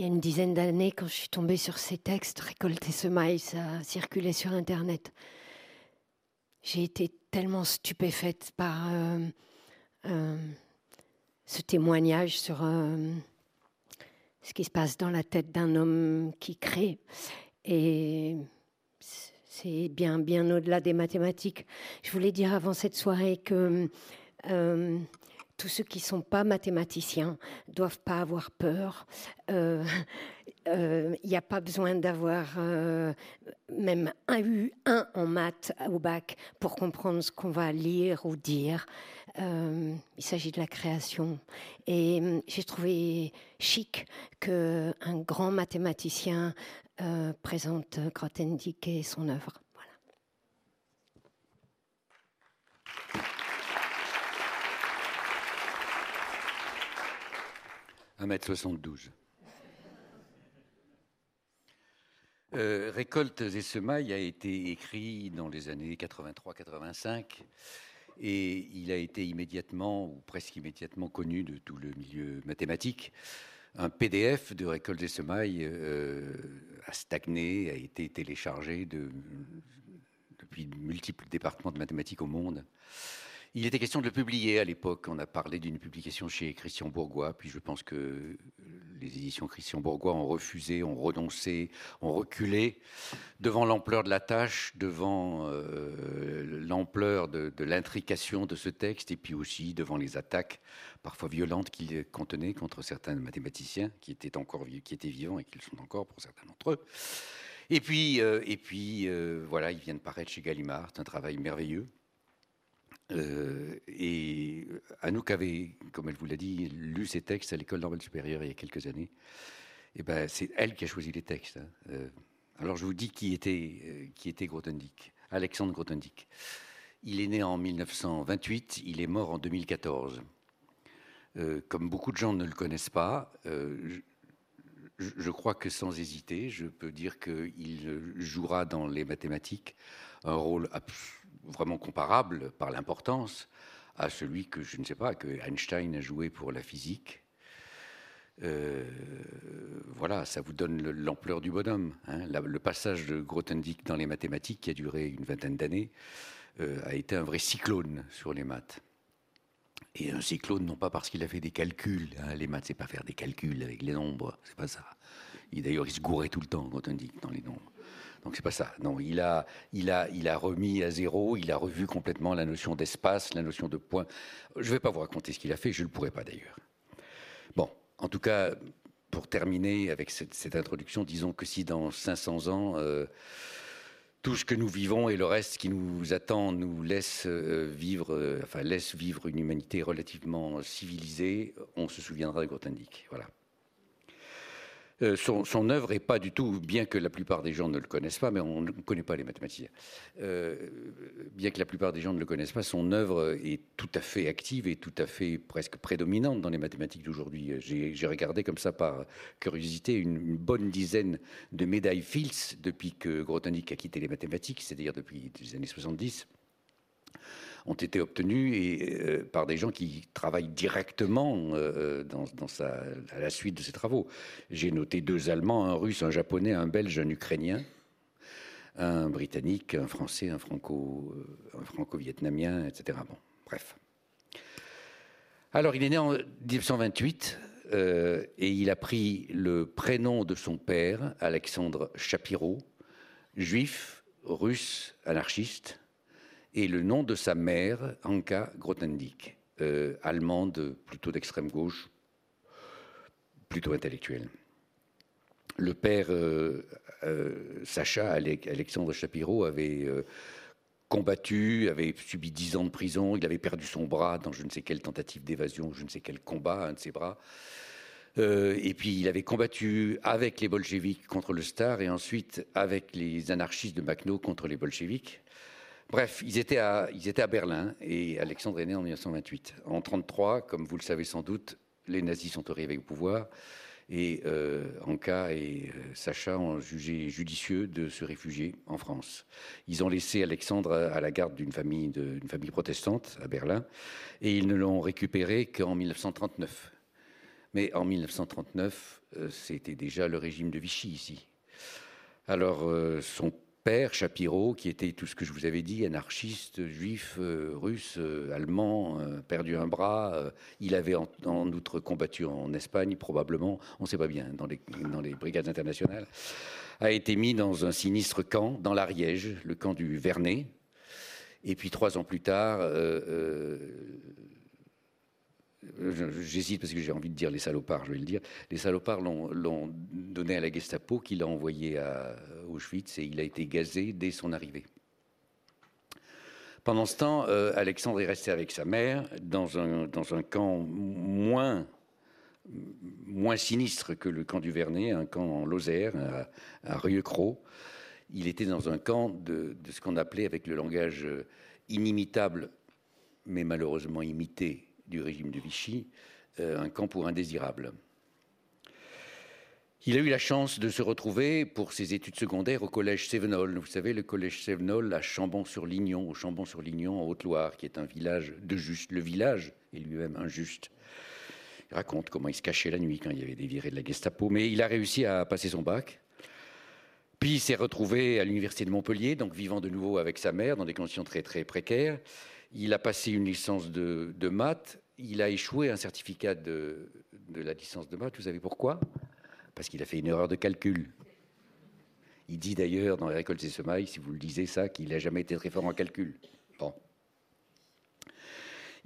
il y a une dizaine d'années, quand je suis tombée sur ces textes, Récolter ce maïs, ça a circulé sur Internet. J'ai été tellement stupéfaite par ce témoignage sur ce qui se passe dans la tête d'un homme qui crée. Et c'est bien, bien au-delà des mathématiques. Je voulais dire avant cette soirée que euh, tous ceux qui ne sont pas mathématiciens ne doivent pas avoir peur. Il euh, n'y euh, a pas besoin d'avoir euh, même un U, un en maths au bac pour comprendre ce qu'on va lire ou dire. il s'agit de la création. Et j'ai trouvé chic qu'un grand mathématicien présente Grothendieck et son œuvre. 1m72. Euh, Récoltes et semailles a été écrit dans les années 83-85 et il a été immédiatement ou presque immédiatement connu de tout le milieu mathématique. Un PDF de Récoltes et semailles euh, a stagné, a été téléchargé de, depuis multiples départements de mathématiques au monde. Il était question de le publier à l'époque. On a parlé d'une publication chez Christian Bourgois, puis je pense que les éditions Christian Bourgois ont refusé, ont renoncé, ont reculé devant l'ampleur de la tâche, devant euh, l'ampleur de, l'intrication de ce texte, et puis aussi devant les attaques parfois violentes qu'il contenait contre certains mathématiciens qui étaient encore qui étaient vivants et qui le sont encore pour certains d'entre eux. Et puis, euh, et puis euh, voilà, il vient de paraître chez Gallimard, un travail merveilleux. Euh, et Anouk avait, comme elle vous l'a dit, lu ces textes à l'école normale supérieure il y a quelques années. Et ben, c'est elle qui a choisi les textes. Hein. Euh, alors je vous dis qui était, euh, qui était Grothendieck, Alexandre Grothendieck. Il est né en 1928, il est mort en 2014. comme beaucoup de gens ne le connaissent pas, je, je, crois que sans hésiter, je peux dire qu'il jouera dans les mathématiques un rôle absolument vraiment comparable par l'importance à celui que je ne sais pas que Einstein a joué pour la physique. Euh, voilà, ça vous donne l'ampleur du bonhomme. Hein. le passage de Grothendieck dans les mathématiques, qui a duré une vingtaine d'années, euh, a été un vrai cyclone sur les maths. Et un cyclone, non pas parce qu'il a fait des calculs. Hein. les maths, c'est pas faire des calculs avec les nombres, c'est pas ça. D'ailleurs, il se gourait tout le temps, Grothendieck, dans les nombres. Donc c'est pas ça. Non, il a, il a, il a remis à zéro, il a revu complètement la notion d'espace, la notion de point. Je vais pas vous raconter ce qu'il a fait, je ne le pourrai pas d'ailleurs. Bon, en tout cas, pour terminer avec cette, introduction, disons que si dans 500 ans, euh, tout ce que nous vivons et le reste qui nous attend nous laisse euh, vivre, euh, enfin laisse vivre une humanité relativement civilisée, on se souviendra de Grothendieck. Voilà. Euh, son, œuvre est pas du tout, bien que la plupart des gens ne le connaissent pas, mais on ne connaît pas les mathématiciens, euh, bien que la plupart des gens ne le connaissent pas, son œuvre est tout à fait active et tout à fait presque prédominante dans les mathématiques d'aujourd'hui. J'ai regardé comme ça par curiosité une, bonne dizaine de médailles Fields depuis que Grothendieck a quitté les mathématiques, c'est-à-dire depuis les années 70 ont été obtenus et, euh, par des gens qui travaillent directement euh, dans, à la suite de ces travaux. J'ai noté deux Allemands, un Russe, un Japonais, un Belge, un Ukrainien, un Britannique, un Français, euh, un Franco-Vietnamien, etc. Bon, bref. Alors, il est né en 1928 et il a pris le prénom de son père, Alexandre Shapiro, juif, russe, anarchiste, et le nom de sa mère, Anka Grothendieck, euh, allemande plutôt d'extrême gauche, plutôt intellectuelle. Le père euh, euh, Sacha, Alexandre Shapiro, avait combattu, avait subi dix ans de prison, il avait perdu son bras dans je ne sais quelle tentative d'évasion, je ne sais quel combat, un de ses bras. et puis il avait combattu avec les bolcheviks contre le Star et ensuite avec les anarchistes de Makhno contre les bolcheviks. Bref, ils étaient, à, Berlin et Alexandre est né en 1928. En 1933, comme vous le savez sans doute, les nazis sont arrivés au pouvoir et euh, Anka et euh, Sacha ont jugé judicieux de se réfugier en France. Ils ont laissé Alexandre à la garde d'une famille, famille protestante à Berlin et ils ne l'ont récupéré qu'en 1939. Mais en 1939, c'était déjà le régime de Vichy ici. Alors, son père, Shapiro, qui était tout ce que je vous avais dit, anarchiste, juif, euh, russe, euh, allemand, euh, perdu un bras. il avait en, outre combattu en Espagne, probablement, on ne sait pas bien, dans les, dans les, brigades internationales, a été mis dans un sinistre camp, dans l'Ariège, le camp du Vernet. Et puis trois ans plus tard, J'hésite parce que j'ai envie de dire les salopards, je vais le dire. Les salopards l'ont donné à la Gestapo, qui l'a envoyé à Auschwitz et il a été gazé dès son arrivée. Pendant ce temps, euh, Alexandre est resté avec sa mère dans un, camp moins, sinistre que le camp du Vernet, un camp en Lozère, à, à Il était dans un camp de, de ce qu'on appelait, avec le langage inimitable, mais malheureusement imité, du régime de Vichy, euh, un camp pour indésirables. Il a eu la chance de se retrouver pour ses études secondaires au collège Sévenol. Vous savez, le collège Sévenol à Chambon-sur-Lignon, au Chambon-sur-Lignon, en Haute-Loire, qui est un village de juste. Le village est lui-même injuste. Il raconte comment il se cachait la nuit quand il y avait des virées de la Gestapo, mais il a réussi à passer son bac. Puis il s'est retrouvé à l'université de Montpellier, donc vivant de nouveau avec sa mère dans des conditions très très précaires. Il a passé une licence de, maths. Il a échoué un certificat de, la licence de maths. Vous savez pourquoi? Parce qu'il a fait une erreur de calcul. Il dit d'ailleurs dans la récolte des semailles, si vous le lisez ça, qu'il n'a jamais été très fort en calcul. Bon.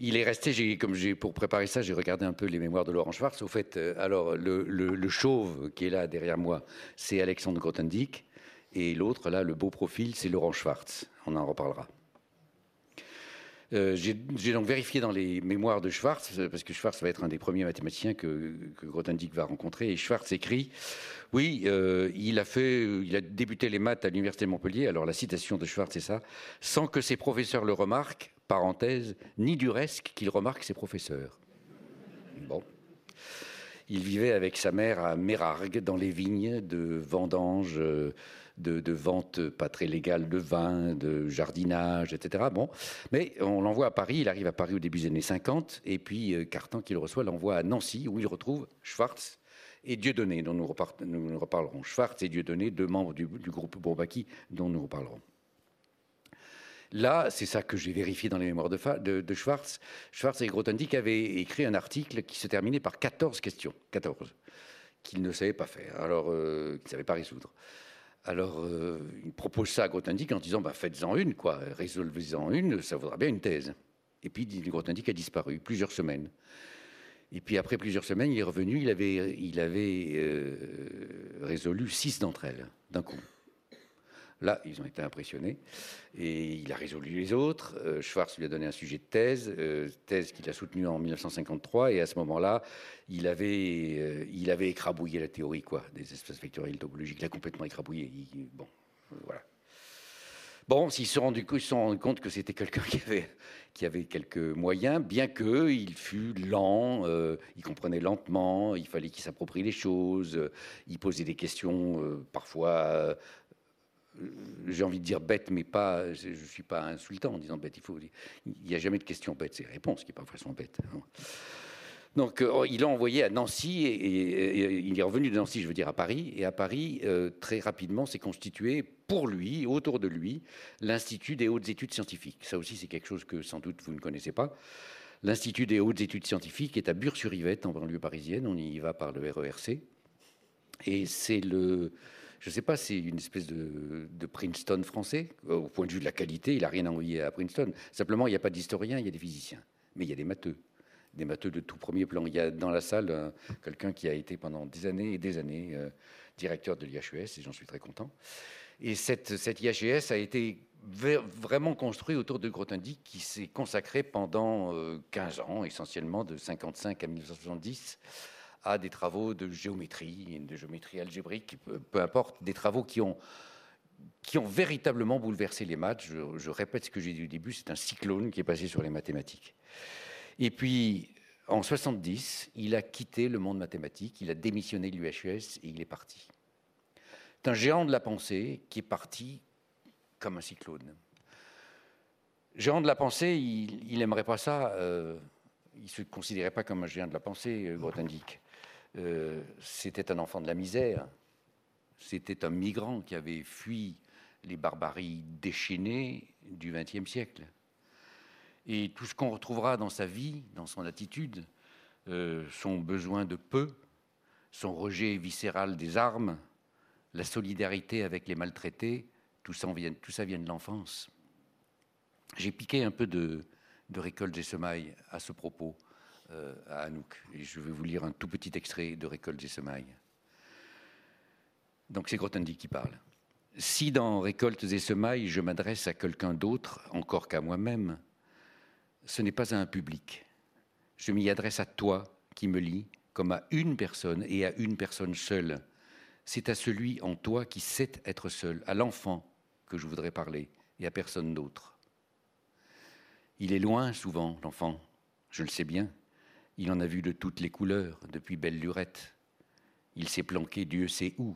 Il est resté, comme j'ai pour préparer ça, j'ai regardé un peu les mémoires de Laurent Schwartz. Au fait, euh, alors le, chauve qui est là derrière moi, c'est Alexandre Grothendieck, et l'autre là, le beau profil, c'est Laurent Schwartz. On en reparlera. Euh, j'ai donc vérifié dans les mémoires de Schwartz, euh, parce que Schwartz va être un des premiers mathématiciens que, que Grothendieck va rencontrer, et Schwartz écrit Oui, euh, il, a fait, il a débuté les maths à l'Université de Montpellier, alors la citation de Schwartz, c'est ça, sans que ses professeurs le remarquent, parenthèse, ni du reste qu'il remarque ses professeurs. Bon. Il vivait avec sa mère à Mérargues, dans les vignes de vendanges de, vente pas très légale de vin, de jardinage, etc. Bon, mais on l'envoie à Paris, il arrive à Paris au début des années 50, et puis euh, Cartan, qui le reçoit, l'envoie à Nancy, où il retrouve Schwartz et Dieudonné, dont nous, reparlerons. Schwartz et Dieudonné, deux membres du, groupe Bourbaki, dont nous reparlerons. Là, c'est ça que j'ai vérifié dans les mémoires de, de, Schwartz. Schwartz et Grothendieck avaient écrit un article qui se terminait par 14 questions, 14, qu'ils ne savaient pas faire, alors euh, qu'ils ne savaient pas résoudre. Alors, euh, il propose ça à Grothendieck en disant bah, faites-en une, quoi, résolvez-en une, ça vaudra bien une thèse. Et puis, Grothendieck a disparu plusieurs semaines. Et puis, après plusieurs semaines, il est revenu, il avait, il avait euh, résolu six d'entre elles d'un coup. Là, ils ont été impressionnés. Et il a résolu les autres. Euh, Schwartz lui a donné un sujet de thèse, euh, thèse qu'il a soutenue en 1953. Et à ce moment-là, il avait, euh, il avait écrabouillé la théorie quoi, des espaces vectoriels topologiques. Il a complètement écrabouillé. bon, voilà. Bon, s'ils se, sont rendus compte que c'était quelqu'un qui avait, qui avait quelques moyens, bien qu'il fût lent, il comprenait lentement, il fallait qu'il s'approprie les choses, il posait des questions parfois j'ai envie de dire bête, mais pas, je ne suis pas insultant en disant bête. Il n'y a jamais de question bête, c'est réponse qui n'est pas forcément bête. Hein. Donc, euh, il l'a envoyé à Nancy et, il est revenu de Nancy, je veux dire, à Paris. Et à Paris, euh, très rapidement, s'est constitué pour lui, autour de lui, l'Institut des hautes études scientifiques. Ça aussi, c'est quelque chose que sans doute vous ne connaissez pas. L'Institut des hautes études scientifiques est à Bure-sur-Yvette, en banlieue parisienne. On y va par le RERC. Et c'est le, je ne sais pas, c'est une espèce de, Princeton français. Au point de vue de la qualité, il n'a rien envoyé à Princeton. Simplement, il n'y a pas d'historiens, il y a des physiciens. Mais il y a des matheux. Des matheux de tout premier plan. Il y a dans la salle quelqu'un qui a été pendant des années et des années euh, directeur de l'IHES, et j'en suis très content. Et cette, IHES a été vraiment construit autour de Grothendieck, qui s'est consacré pendant 15 euh, ans, essentiellement de 55 à 1970 à des travaux de géométrie, de géométrie algébrique, peu, importe, des travaux qui ont, véritablement bouleversé les maths. Je, répète ce que j'ai dit au début, c'est un cyclone qui est passé sur les mathématiques. Et puis, en 70, il a quitté le monde mathématique, il a démissionné de l'UHES et il est parti. C'est un géant de la pensée qui est parti comme un cyclone. Géant de la pensée, il n'aimerait pas ça. Euh, il ne se considérait pas comme un géant de la pensée, euh, Grothendieck. Euh, c'était un enfant de la misère. C'était un migrant qui avait fui les barbaries déchaînées du XXe siècle. Et tout ce qu'on retrouvera dans sa vie, dans son attitude, euh, son besoin de peu, son rejet viscéral des armes, la solidarité avec les maltraités, tout ça vient, de l'enfance. J'ai piqué un peu de, de récolte et semailles à ce propos euh, à Anouk. Et je vais vous lire un tout petit extrait de Récoltes et semailles. Donc c'est Grothendieck qui parle. Si dans Récoltes et semailles, je m'adresse à quelqu'un d'autre encore qu'à moi-même, ce n'est pas à un public. Je m'y adresse à toi qui me lis comme à une personne et à une personne seule. C'est à celui en toi qui sait être seul, à l'enfant que je voudrais parler et à personne d'autre. Il est loin souvent, l'enfant, je le sais bien. Il en a vu de toutes les couleurs, depuis belle lurette. Il s'est planqué Dieu sait où.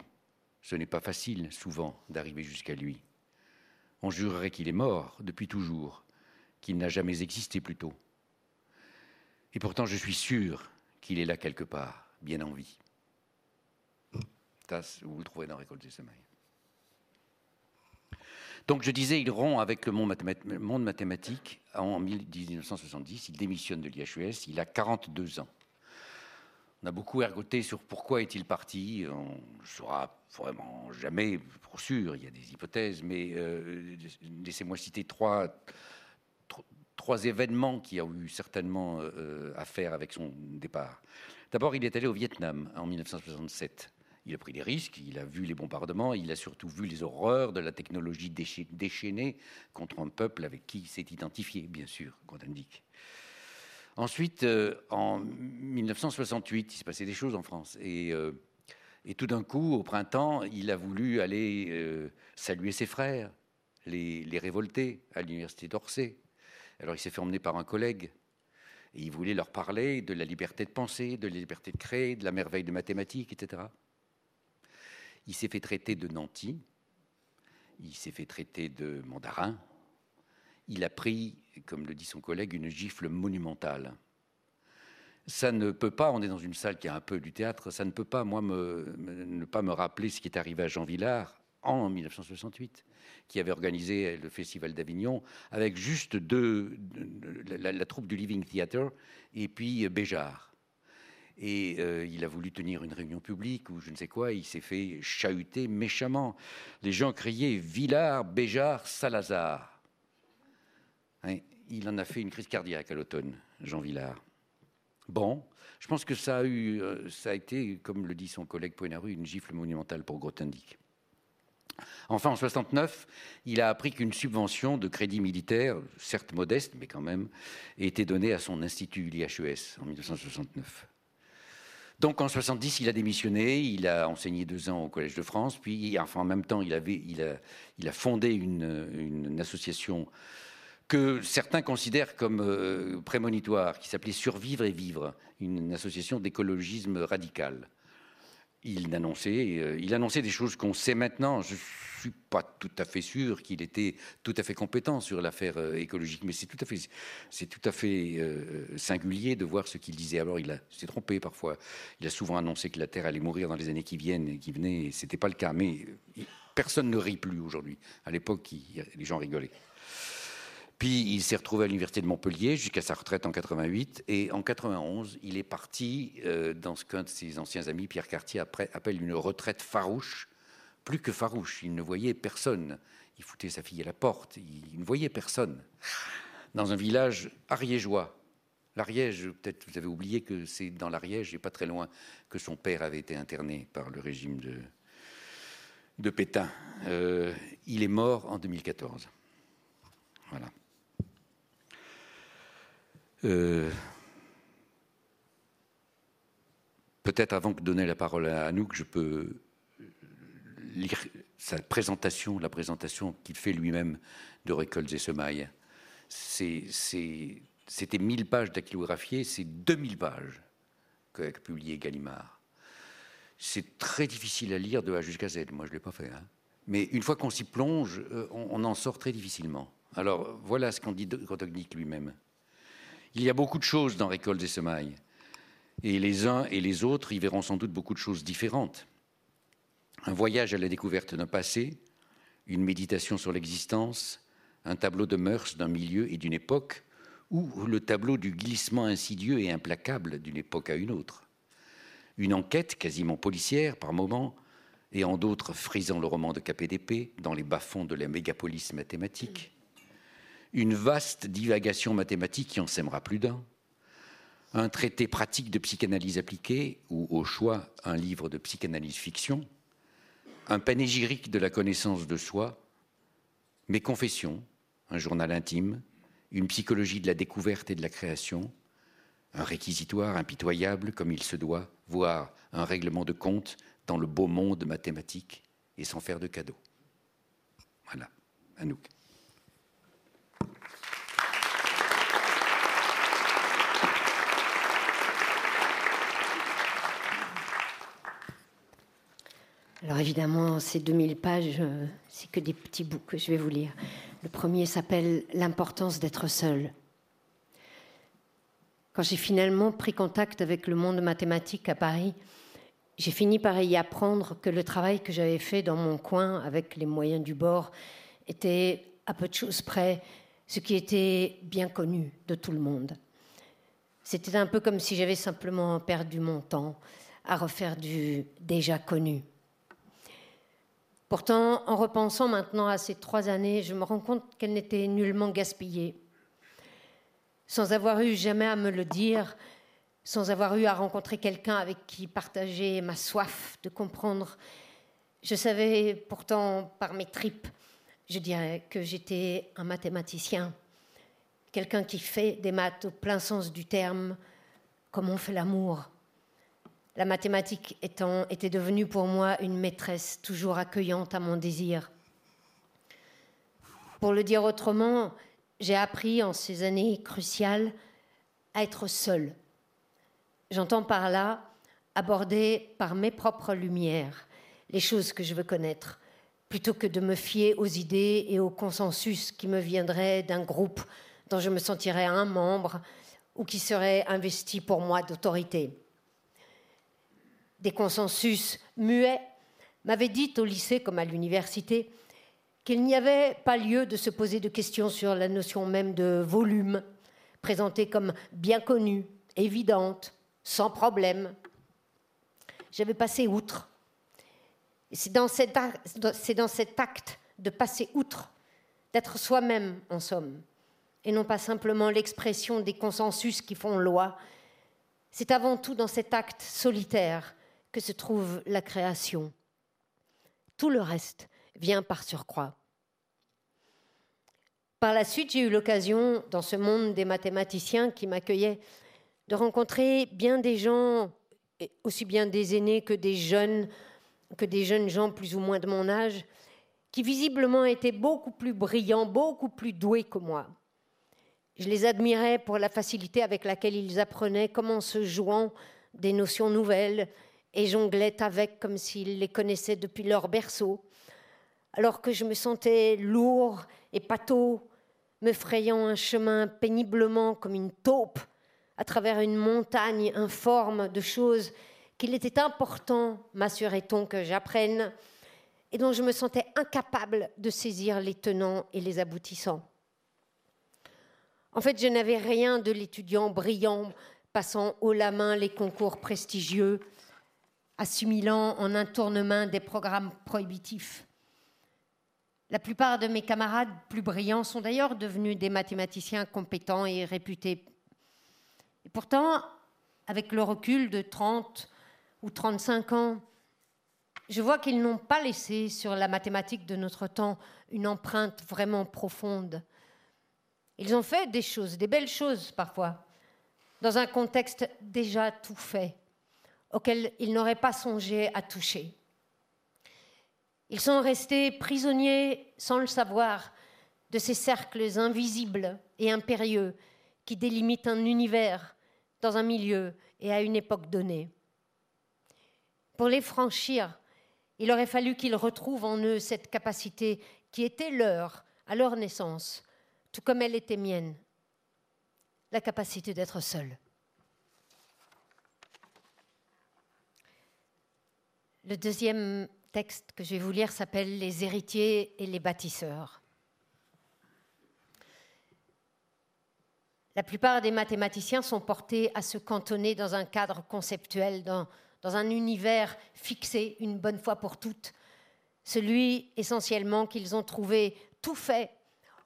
Ce n'est pas facile, souvent, d'arriver jusqu'à lui. On jurerait qu'il est mort depuis toujours, qu'il n'a jamais existé plus tôt. Et pourtant, je suis sûr qu'il est là quelque part, bien en vie. Tas, vous le trouvez dans Récolte des semailles. Donc je disais, il rompt avec le monde mathématique en 1970, il démissionne de l'IHES, il a 42 ans. On a beaucoup ergoté sur pourquoi est-il parti. On ne saura vraiment jamais pour sûr, il y a des hypothèses, mais euh, laissez-moi citer trois, événements qui ont eu certainement euh, à faire avec son départ. D'abord, il est allé au Vietnam en 1967. Il a pris des risques, il a vu les bombardements, il a surtout vu les horreurs de la technologie déchaînée contre un peuple avec qui il s'est identifié, bien sûr, Grothendieck. Ensuite, euh, en 1968, il s'est passé des choses en France. Et, euh, et tout d'un coup, au printemps, il a voulu aller euh, saluer ses frères, les, les révoltés, à l'université d'Orsay. Alors il s'est fait emmener par un collègue. Et il voulait leur parler de la liberté de penser, de la liberté de créer, de la merveille de mathématiques, etc. Il s'est fait traiter de nanti, il s'est fait traiter de mandarin, il a pris, comme le dit son collègue, une gifle monumentale. Ça ne peut pas, on est dans une salle qui a un peu du théâtre, ça ne peut pas, moi, ne pas me rappeler ce qui est arrivé à Jean Villard en 1968, qui avait organisé le Festival d'Avignon avec juste deux, la, la, troupe du Living Theatre et puis Béjart. Et euh, il a voulu tenir une réunion publique ou je ne sais quoi, il s'est fait chahuter méchamment. Les gens criaient Villard, Béjart, Salazar. Hein, il en a fait une crise cardiaque à l'automne, Jean Villard. Bon, je pense que ça a, eu, euh, été, comme le dit son collègue Poinaru, une gifle monumentale pour Grothendieck. Enfin, en 69, il a appris qu'une subvention de crédit militaire, certes modeste, mais quand même, était donnée à son institut, l'IHES, en 1969. Donc en 70, il a démissionné, il a enseigné deux ans au Collège de France, puis en même temps, il, a, fondé une, une, association que certains considèrent comme euh, prémonitoire, qui s'appelait Survivre et Vivre, une association d'écologisme radical il annonçait, euh, il annonçait des choses qu'on sait maintenant. Je suis pas tout à fait sûr qu'il était tout à fait compétent sur l'affaire euh, écologique, mais c'est tout à fait, euh, singulier de voir ce qu'il disait. Alors, il s'est trompé parfois. Il a souvent annoncé que la Terre allait mourir dans les années qui viennent et qui venaient. C'était pas le cas. Mais personne ne rit plus aujourd'hui. À l'époque, les gens rigolaient. Puis il s'est retrouvé à l'université de Montpellier jusqu'à sa retraite en 88. Et en 91, il est parti euh, dans ce qu'un de ses anciens amis, Pierre Cartier, appelle une retraite farouche. Plus que farouche, il ne voyait personne. Il foutait sa fille à la porte, il ne voyait personne. Dans un village ariégeois. L'Ariège, peut-être vous avez oublié que c'est dans l'Ariège, et pas très loin, que son père avait été interné par le régime de, Pétain. Euh, il est mort en 2014. Voilà. Euh, peut-être avant de donner la parole à Anouk, je peux lire sa présentation, la présentation qu'il fait lui-même de Récoltes et Semailles. C'était 1000 pages dactylographiées, c'est 2000 pages qu'a publié Gallimard. C'est très difficile à lire de A jusqu'à Z, moi je ne l'ai pas fait. Hein. Mais une fois qu'on s'y plonge, euh, on, en sort très difficilement. Alors voilà ce qu'en dit Grotownik lui-même. Il y a beaucoup de choses dans Récolte des semailles. Et les uns et les autres y verront sans doute beaucoup de choses différentes. Un voyage à la découverte d'un passé, une méditation sur l'existence, un tableau de mœurs d'un milieu et d'une époque, ou le tableau du glissement insidieux et implacable d'une époque à une autre. Une enquête quasiment policière par moments, et en d'autres frisant le roman de KPDP dans les bas-fonds de la mégapolis mathématique. Une vaste divagation mathématique qui en sèmera plus d'un. Un traité pratique de psychanalyse appliquée, ou au choix un livre de psychanalyse fiction. Un panégyrique de la connaissance de soi. Mes confessions, un journal intime, une psychologie de la découverte et de la création, un réquisitoire impitoyable comme il se doit, voire un règlement de compte dans le beau monde mathématique et sans faire de cadeaux. Voilà, Anouk. Alors évidemment, ces 2000 pages, euh, c'est que des petits bouts que je vais vous lire. Le premier s'appelle L'importance d'être seul. Quand j'ai finalement pris contact avec le monde mathématique à Paris, j'ai fini par y apprendre que le travail que j'avais fait dans mon coin avec les moyens du bord était à peu de choses près ce qui était bien connu de tout le monde. C'était un peu comme si j'avais simplement perdu mon temps à refaire du déjà connu. Pourtant, en repensant maintenant à ces trois années, je me rends compte qu'elles n'étaient nullement gaspillées. Sans avoir eu jamais à me le dire, sans avoir eu à rencontrer quelqu'un avec qui partager ma soif de comprendre, je savais pourtant par mes tripes, je dirais que j'étais un mathématicien, quelqu'un qui fait des maths au plein sens du terme, comme on fait l'amour la mathématique étant, était devenue pour moi une maîtresse toujours accueillante à mon désir. Pour le dire autrement, j'ai appris en ces années cruciales à être seule. J'entends par là aborder par mes propres lumières les choses que je veux connaître, plutôt que de me fier aux idées et au consensus qui me viendraient d'un groupe dont je me sentirais un membre ou qui serait investi pour moi d'autorité des consensus muets, m'avait dit au lycée comme à l'université qu'il n'y avait pas lieu de se poser de questions sur la notion même de volume, présentée comme bien connue, évidente, sans problème. J'avais passé outre. C'est dans, cet acte de passer outre, d'être soi-même en somme, et non pas simplement l'expression des consensus qui font loi. C'est avant tout dans cet acte solitaire que se trouve la création. Tout le reste vient par surcroît. Par la suite, j'ai eu l'occasion, dans ce monde des mathématiciens qui m'accueillaient, de rencontrer bien des gens, aussi bien des aînés que des jeunes, que des jeunes gens plus ou moins de mon âge, qui visiblement étaient beaucoup plus brillants, beaucoup plus doués que moi. Je les admirais pour la facilité avec laquelle ils apprenaient comment se jouant des notions nouvelles, et jonglaient avec comme s'ils les connaissaient depuis leur berceau, alors que je me sentais lourd et pâteau, me frayant un chemin péniblement comme une taupe à travers une montagne informe de choses qu'il était important, m'assurait-on, que j'apprenne, et dont je me sentais incapable de saisir les tenants et les aboutissants. En fait, je n'avais rien de l'étudiant brillant passant haut la main les concours prestigieux assimilant en un tournement des programmes prohibitifs. La plupart de mes camarades plus brillants sont d'ailleurs devenus des mathématiciens compétents et réputés. Et pourtant, avec le recul de 30 ou 35 ans, je vois qu'ils n'ont pas laissé sur la mathématique de notre temps une empreinte vraiment profonde. Ils ont fait des choses, des belles choses parfois, dans un contexte déjà tout fait auxquels ils n'auraient pas songé à toucher. Ils sont restés prisonniers, sans le savoir, de ces cercles invisibles et impérieux qui délimitent un univers dans un milieu et à une époque donnée. Pour les franchir, il aurait fallu qu'ils retrouvent en eux cette capacité qui était leur à leur naissance, tout comme elle était mienne, la capacité d'être seul. Le deuxième texte que je vais vous lire s'appelle Les héritiers et les bâtisseurs. La plupart des mathématiciens sont portés à se cantonner dans un cadre conceptuel, dans, dans un univers fixé une bonne fois pour toutes, celui essentiellement qu'ils ont trouvé tout fait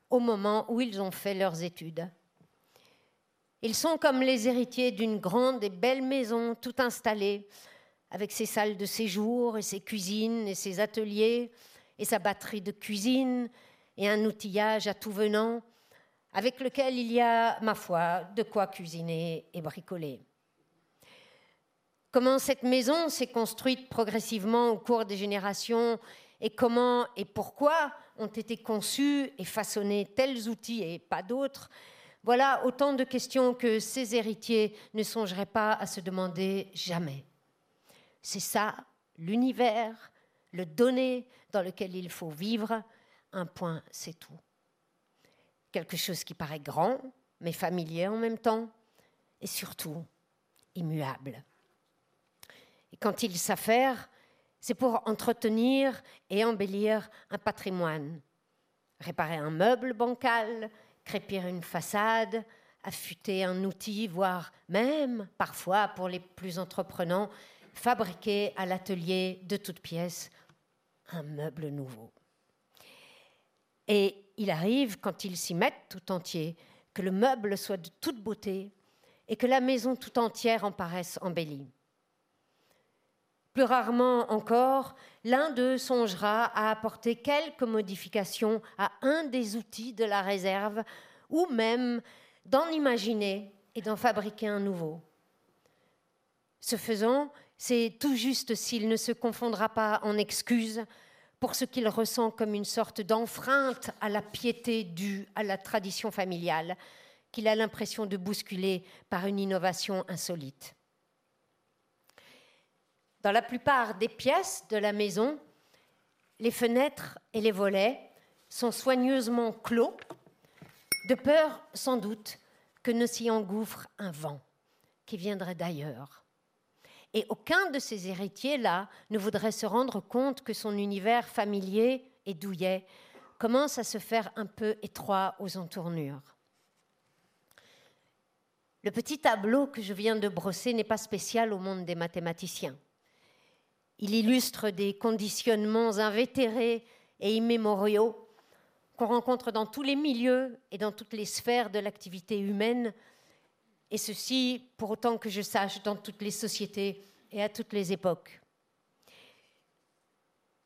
au moment où ils ont fait leurs études. Ils sont comme les héritiers d'une grande et belle maison tout installée, avec ses salles de séjour et ses cuisines et ses ateliers et sa batterie de cuisine et un outillage à tout venant, avec lequel il y a, ma foi, de quoi cuisiner et bricoler. Comment cette maison s'est construite progressivement au cours des générations et comment et pourquoi ont été conçus et façonnés tels outils et pas d'autres, voilà autant de questions que ces héritiers ne songeraient pas à se demander jamais. C'est ça, l'univers, le donné dans lequel il faut vivre, un point, c'est tout. Quelque chose qui paraît grand, mais familier en même temps, et surtout immuable. Et quand il s'affaire, c'est pour entretenir et embellir un patrimoine, réparer un meuble bancal, crépir une façade, affûter un outil, voire même, parfois pour les plus entreprenants, fabriquer à l'atelier de toutes pièces un meuble nouveau. Et il arrive, quand ils s'y mettent tout entier, que le meuble soit de toute beauté et que la maison tout entière en paraisse embellie. Plus rarement encore, l'un d'eux songera à apporter quelques modifications à un des outils de la réserve, ou même d'en imaginer et d'en fabriquer un nouveau. Ce faisant, c'est tout juste s'il ne se confondra pas en excuses pour ce qu'il ressent comme une sorte d'enfreinte à la piété due à la tradition familiale, qu'il a l'impression de bousculer par une innovation insolite. Dans la plupart des pièces de la maison, les fenêtres et les volets sont soigneusement clos, de peur sans doute que ne s'y engouffre un vent qui viendrait d'ailleurs. Et aucun de ces héritiers-là ne voudrait se rendre compte que son univers familier et douillet commence à se faire un peu étroit aux entournures? Le petit tableau que je viens de brosser n'est pas spécial au monde des mathématiciens. Il illustre des conditionnements invétérés et immémoriaux qu'on rencontre dans tous les milieux et dans toutes les sphères de l'activité humaine, et ceci, pour autant que je sache, dans toutes les sociétés et à toutes les époques.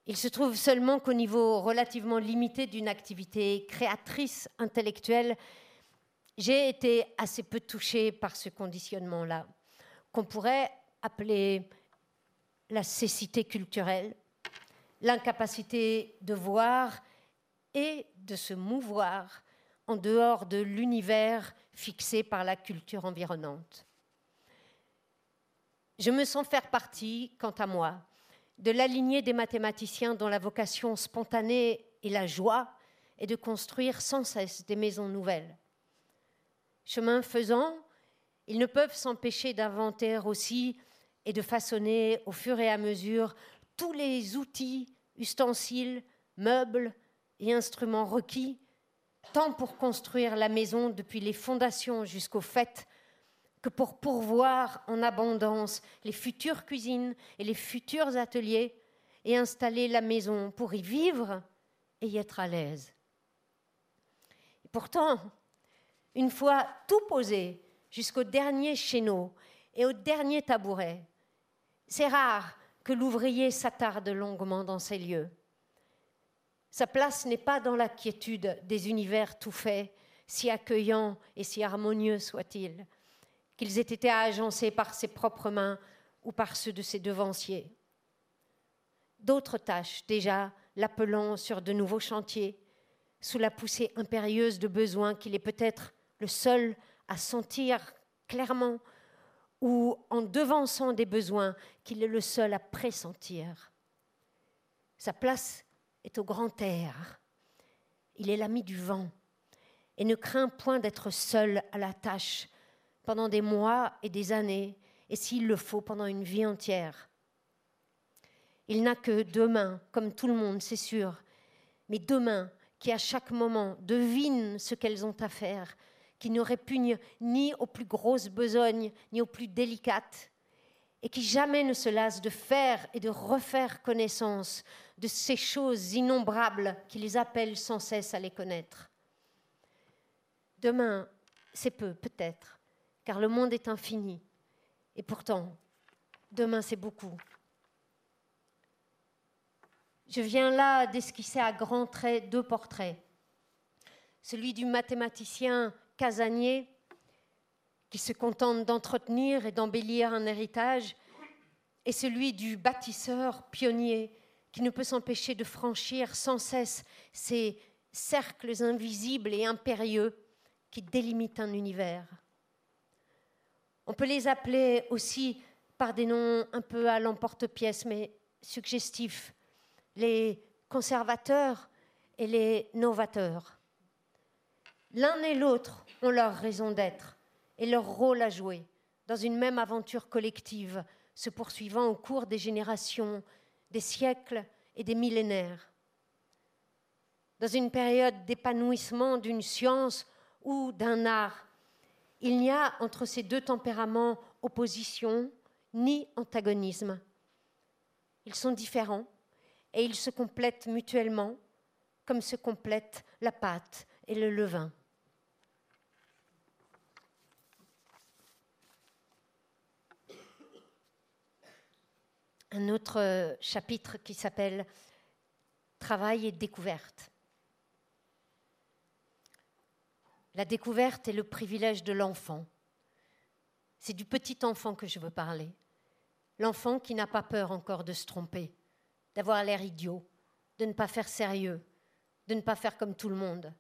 Il se trouve seulement qu'au niveau relativement limité d'une activité créatrice intellectuelle, j'ai été assez peu touchée par ce conditionnement-là, qu'on pourrait appeler la cécité culturelle, l'incapacité de voir et de se mouvoir en dehors de l'univers fixé par la culture environnante. Je me sens faire partie, quant à moi, de la lignée des mathématiciens dont la vocation spontanée et la joie est de construire sans cesse des maisons nouvelles. Chemin faisant, ils ne peuvent s'empêcher d'inventer aussi et de façonner au fur et à mesure tous les outils, ustensiles, meubles et instruments requis, tant pour construire la maison depuis les fondations jusqu'au fait, que pour pourvoir en abondance les futures cuisines et les futurs ateliers et installer la maison pour y vivre et y être à l'aise. Pourtant, une fois tout posé jusqu'au dernier chéneau et au dernier tabouret, c'est rare que l'ouvrier s'attarde longuement dans ces lieux. Sa place n'est pas dans la quiétude des univers tout faits, si accueillants et si harmonieux soient-ils, qu'ils aient été agencés par ses propres mains ou par ceux de ses devanciers. D'autres tâches déjà l'appelant sur de nouveaux chantiers, sous la poussée impérieuse de besoins qu'il est peut-être le seul à sentir clairement ou en devançant des besoins qu'il est le seul à pressentir. Sa place est au grand air. Il est l'ami du vent et ne craint point d'être seul à la tâche pendant des mois et des années, et s'il le faut, pendant une vie entière. Il n'a que deux mains, comme tout le monde, c'est sûr, mais deux mains qui à chaque moment devinent ce qu'elles ont à faire, qui ne répugnent ni aux plus grosses besognes, ni aux plus délicates, et qui jamais ne se lassent de faire et de refaire connaissance de ces choses innombrables qui les appellent sans cesse à les connaître. Demain, c'est peu, peut-être, car le monde est infini, et pourtant, demain, c'est beaucoup. Je viens là d'esquisser à grands traits deux portraits. Celui du mathématicien casanier qui se contente d'entretenir et d'embellir un héritage, et celui du bâtisseur pionnier qui ne peut s'empêcher de franchir sans cesse ces cercles invisibles et impérieux qui délimitent un univers. On peut les appeler aussi par des noms un peu à l'emporte-pièce, mais suggestifs, les conservateurs et les novateurs. L'un et l'autre ont leur raison d'être et leur rôle à jouer dans une même aventure collective se poursuivant au cours des générations, des siècles et des millénaires. Dans une période d'épanouissement d'une science ou d'un art, il n'y a entre ces deux tempéraments opposition ni antagonisme. Ils sont différents et ils se complètent mutuellement comme se complètent la pâte et le levain. Un autre euh, chapitre qui s'appelle Travail et découverte. La découverte est le privilège de l'enfant. C'est du petit enfant que je veux parler. L'enfant qui n'a pas peur encore de se tromper d'avoir l'air idiot, de ne pas faire sérieux, de ne pas faire comme tout le monde.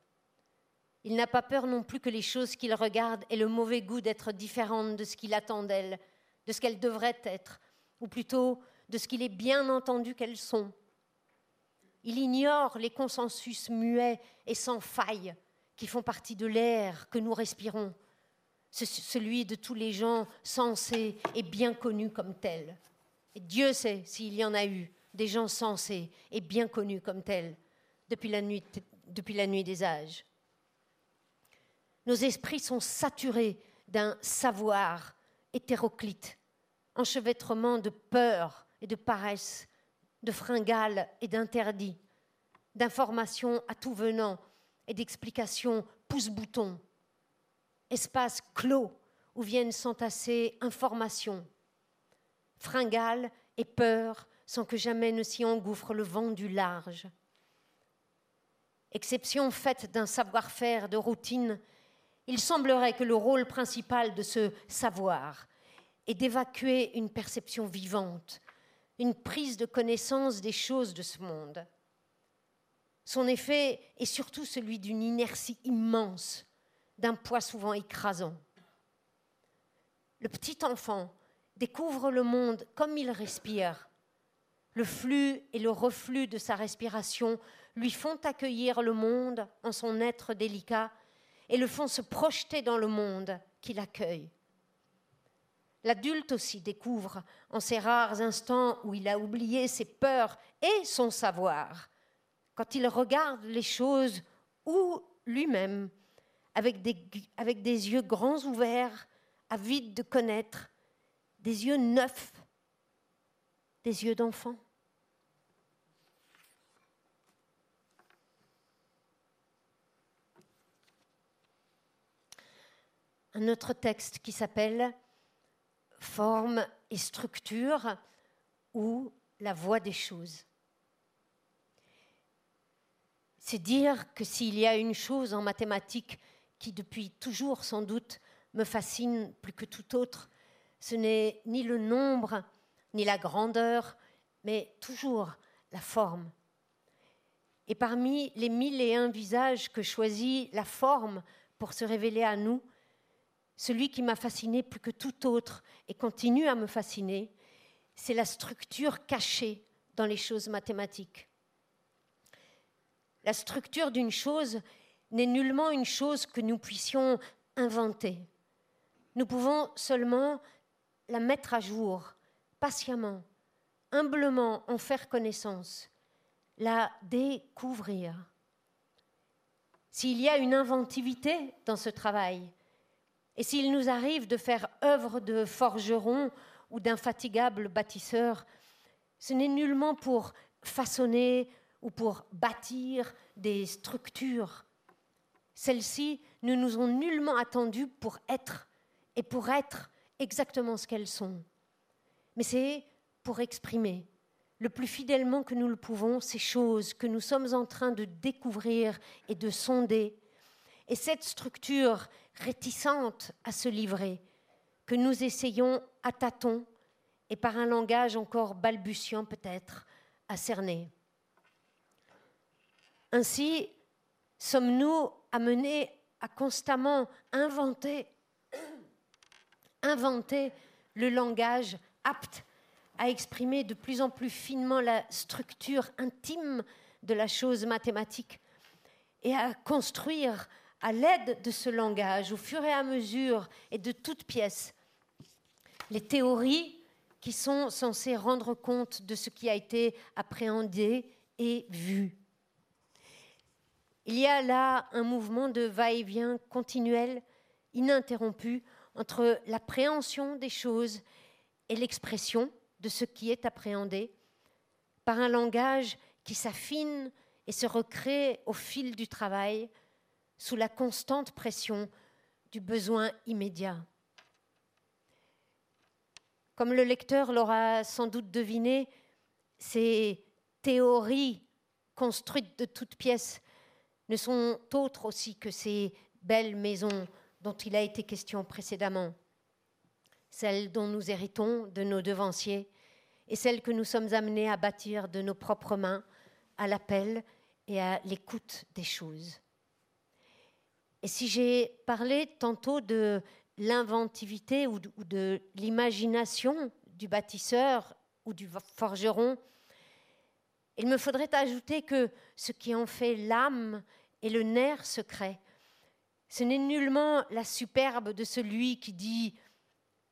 Il n'a pas peur non plus que les choses qu'il regarde aient le mauvais goût d'être différentes de ce qu'il attend d'elles, de ce qu'elles devraient être, ou plutôt de ce qu'il est bien entendu qu'elles sont. Il ignore les consensus muets et sans faille qui font partie de l'air que nous respirons, celui de tous les gens sensés et bien connus comme tels. Dieu sait s'il y en a eu des gens sensés et bien connus comme tels depuis la nuit, depuis la nuit des âges. Nos esprits sont saturés d'un savoir hétéroclite, enchevêtrement de peur de paresse, de fringales et d'interdits, d'informations à tout venant et d'explications pouce-bouton, espace clos où viennent s'entasser informations, fringales et peur sans que jamais ne s'y engouffre le vent du large. Exception faite d'un savoir-faire de routine, il semblerait que le rôle principal de ce savoir est d'évacuer une perception vivante, une prise de connaissance des choses de ce monde. Son effet est surtout celui d'une inertie immense, d'un poids souvent écrasant. Le petit enfant découvre le monde comme il respire, le flux et le reflux de sa respiration lui font accueillir le monde en son être délicat et le font se projeter dans le monde qu'il accueille. L'adulte aussi découvre, en ces rares instants où il a oublié ses peurs et son savoir, quand il regarde les choses ou lui-même, avec des, yeux grands ouverts, avides de connaître, des yeux neufs, des yeux d'enfant. un autre texte qui s'appelle Forme et structure ou la voie des choses. C'est dire que s'il y a une chose en mathématiques qui depuis toujours sans doute me fascine plus que tout autre, ce n'est ni le nombre, ni la grandeur, mais toujours la forme. Et parmi les mille et un visages que choisit la forme pour se révéler à nous, celui qui m'a fasciné plus que tout autre et continue à me fasciner, c'est la structure cachée dans les choses mathématiques. La structure d'une chose n'est nullement une chose que nous puissions inventer. Nous pouvons seulement la mettre à jour, patiemment, humblement en faire connaissance, la découvrir. S'il y a une inventivité dans ce travail, et s'il nous arrive de faire œuvre de forgeron ou d'infatigable bâtisseur, ce n'est nullement pour façonner ou pour bâtir des structures. Celles-ci ne nous ont nullement attendues pour être et pour être exactement ce qu'elles sont. Mais c'est pour exprimer le plus fidèlement que nous le pouvons ces choses que nous sommes en train de découvrir et de sonder. Et cette structure réticente à se livrer, que nous essayons à tâtons et par un langage encore balbutiant peut-être à cerner. Ainsi, sommes-nous amenés à constamment inventer, inventer le langage apte à exprimer de plus en plus finement la structure intime de la chose mathématique et à construire à l'aide de ce langage, au fur et à mesure et de toutes pièces, les théories qui sont censées rendre compte de ce qui a été appréhendé et vu. Il y a là un mouvement de va-et-vient continuel, ininterrompu, entre l'appréhension des choses et l'expression de ce qui est appréhendé, par un langage qui s'affine et se recrée au fil du travail, sous la constante pression du besoin immédiat. Comme le lecteur l'aura sans doute deviné, ces théories construites de toutes pièces ne sont autres aussi que ces belles maisons dont il a été question précédemment, celles dont nous héritons de nos devanciers et celles que nous sommes amenés à bâtir de nos propres mains à l'appel et à l'écoute des choses. Et si j'ai parlé tantôt de l'inventivité ou de, l'imagination du bâtisseur ou du forgeron, il me faudrait ajouter que ce qui en fait l'âme et le nerf secret, ce n'est nullement la superbe de celui qui dit ⁇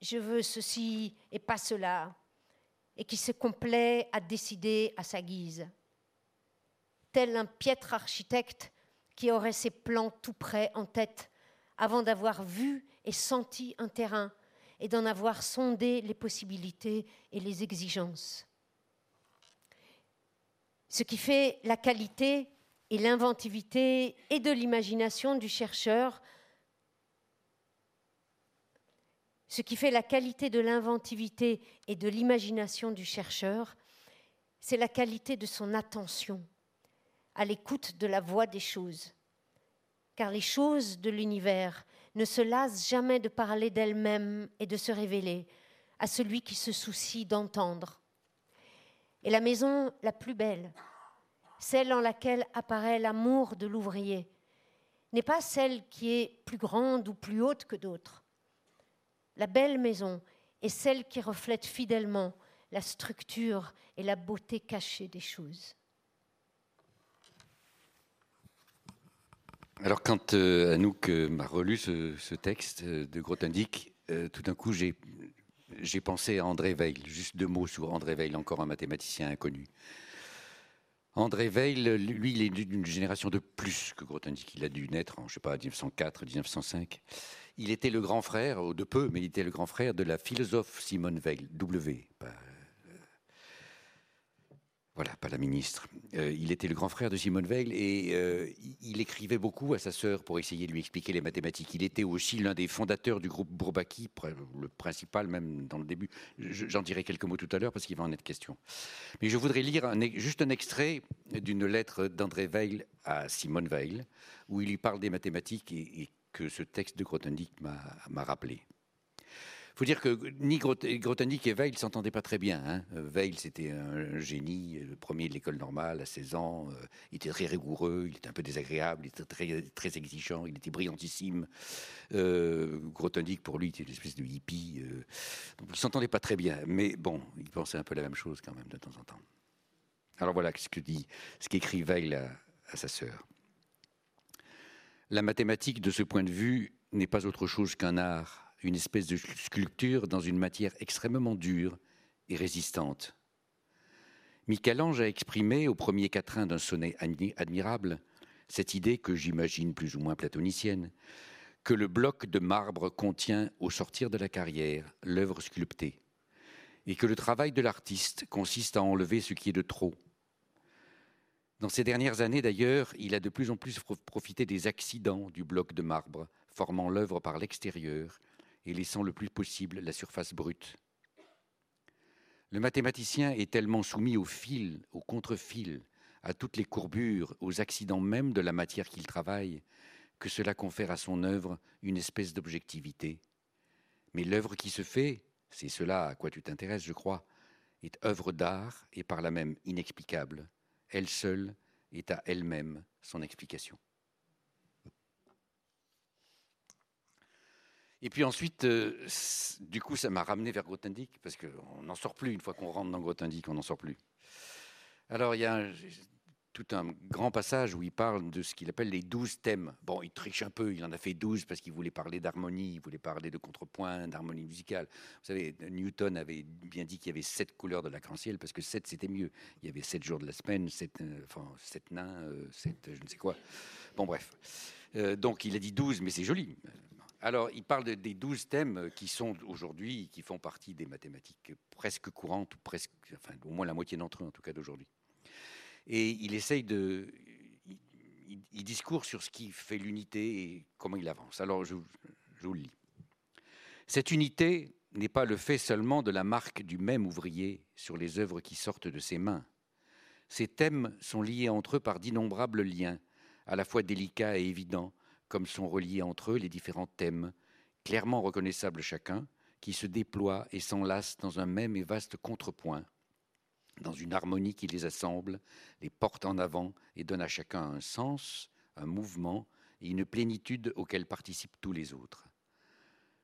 Je veux ceci et pas cela ⁇ et qui se complaît à décider à sa guise. Tel un piètre architecte qui aurait ses plans tout prêts en tête avant d'avoir vu et senti un terrain et d'en avoir sondé les possibilités et les exigences. Ce qui fait la qualité et l'inventivité et de l'imagination du chercheur, ce qui fait la qualité de l'inventivité et de l'imagination du chercheur, c'est la qualité de son attention à l'écoute de la voix des choses. Car les choses de l'univers ne se lassent jamais de parler d'elles-mêmes et de se révéler à celui qui se soucie d'entendre. Et la maison la plus belle, celle en laquelle apparaît l'amour de l'ouvrier, n'est pas celle qui est plus grande ou plus haute que d'autres. La belle maison est celle qui reflète fidèlement la structure et la beauté cachée des choses. Alors quand euh, Anouk euh, m'a relu ce, texte euh, de Grothendieck, tout d'un coup j'ai pensé à André Weil, juste deux mots sur André Weil, encore un mathématicien inconnu. André Weil, lui, il est d'une génération de plus que Grothendieck. Il a dû naître en, je sais pas, 1904, 1905. Il était le grand frère, de peu, mais il était le grand frère de la philosophe Simone Weil, W, voilà, pas la ministre. Euh, il était le grand frère de Simone Weil et euh, il écrivait beaucoup à sa sœur pour essayer de lui expliquer les mathématiques. Il était aussi l'un des fondateurs du groupe Bourbaki, le principal même dans le début. J'en dirai quelques mots tout à l'heure parce qu'il va en être question. Mais je voudrais lire juste un extrait d'une lettre d'André Weil à Simone Weil où il lui parle des mathématiques et, que ce texte de Grothendieck m'a rappelé. Il faut dire que ni Grothendieck et Weil s'entendaient pas très bien. Hein. Weil, c'était un génie, le premier de l'école normale à 16 ans. Euh, il était très rigoureux, il était un peu désagréable, il était très, exigeant, il était brillantissime. Euh, pour lui, était une espèce de hippie. Euh, ils s'entendaient pas très bien. Mais bon, ils pensaient un peu la même chose quand même de temps en temps. Alors voilà ce que dit, ce qu'écrit Weil à sa sœur. La mathématique, de ce point de vue, n'est pas autre chose qu'un art une espèce de sculpture dans une matière extrêmement dure et résistante. Michel-Ange a exprimé au premier quatrain d'un sonnet admirable cette idée que j'imagine plus ou moins platonicienne, que le bloc de marbre contient, au sortir de la carrière, l'œuvre sculptée, et que le travail de l'artiste consiste à enlever ce qui est de trop. Dans ces dernières années, d'ailleurs, il a de plus en plus profité des accidents du bloc de marbre, formant l'œuvre par l'extérieur et laissant le plus possible la surface brute. Le mathématicien est tellement soumis au fil, au contre-fil, à toutes les courbures, aux accidents même de la matière qu'il travaille, que cela confère à son œuvre une espèce d'objectivité. Mais l'œuvre qui se fait, c'est cela à quoi tu t'intéresses, je crois, est œuvre d'art et par là même inexplicable. Elle seule est à elle-même son explication. Et puis ensuite, euh, du coup, ça m'a ramené vers Grothendieck, parce qu'on n'en sort plus, une fois qu'on rentre dans Grothendieck, on n'en sort plus. Alors, il y a tout un grand passage où il parle de ce qu'il appelle les douze thèmes. Bon, il triche un peu, il en a fait douze parce qu'il voulait parler d'harmonie, il voulait parler de contrepoint, d'harmonie musicale. Vous savez, Newton avait bien dit qu'il y avait sept couleurs de l'arc-en-ciel parce que sept, c'était mieux. Il y avait sept jours de la semaine, sept, euh, enfin, sept nains, euh, sept je ne sais quoi. Bon, bref. donc, il a dit douze, mais c'est joli. Alors, il parle des douze thèmes qui sont aujourd'hui, qui font partie des mathématiques presque courantes, ou presque, enfin, au moins la moitié d'entre eux en tout cas d'aujourd'hui. Et il essaye de, il, discourt sur ce qui fait l'unité et comment il avance. Alors, je, je vous le lis. Cette unité n'est pas le fait seulement de la marque du même ouvrier sur les œuvres qui sortent de ses mains. Ces thèmes sont liés entre eux par d'innombrables liens, à la fois délicats et évidents, comme sont reliés entre eux les différents thèmes, clairement reconnaissables chacun, qui se déploient et s'enlacent dans un même et vaste contrepoint, dans une harmonie qui les assemble, les porte en avant et donne à chacun un sens, un mouvement et une plénitude auxquels participent tous les autres.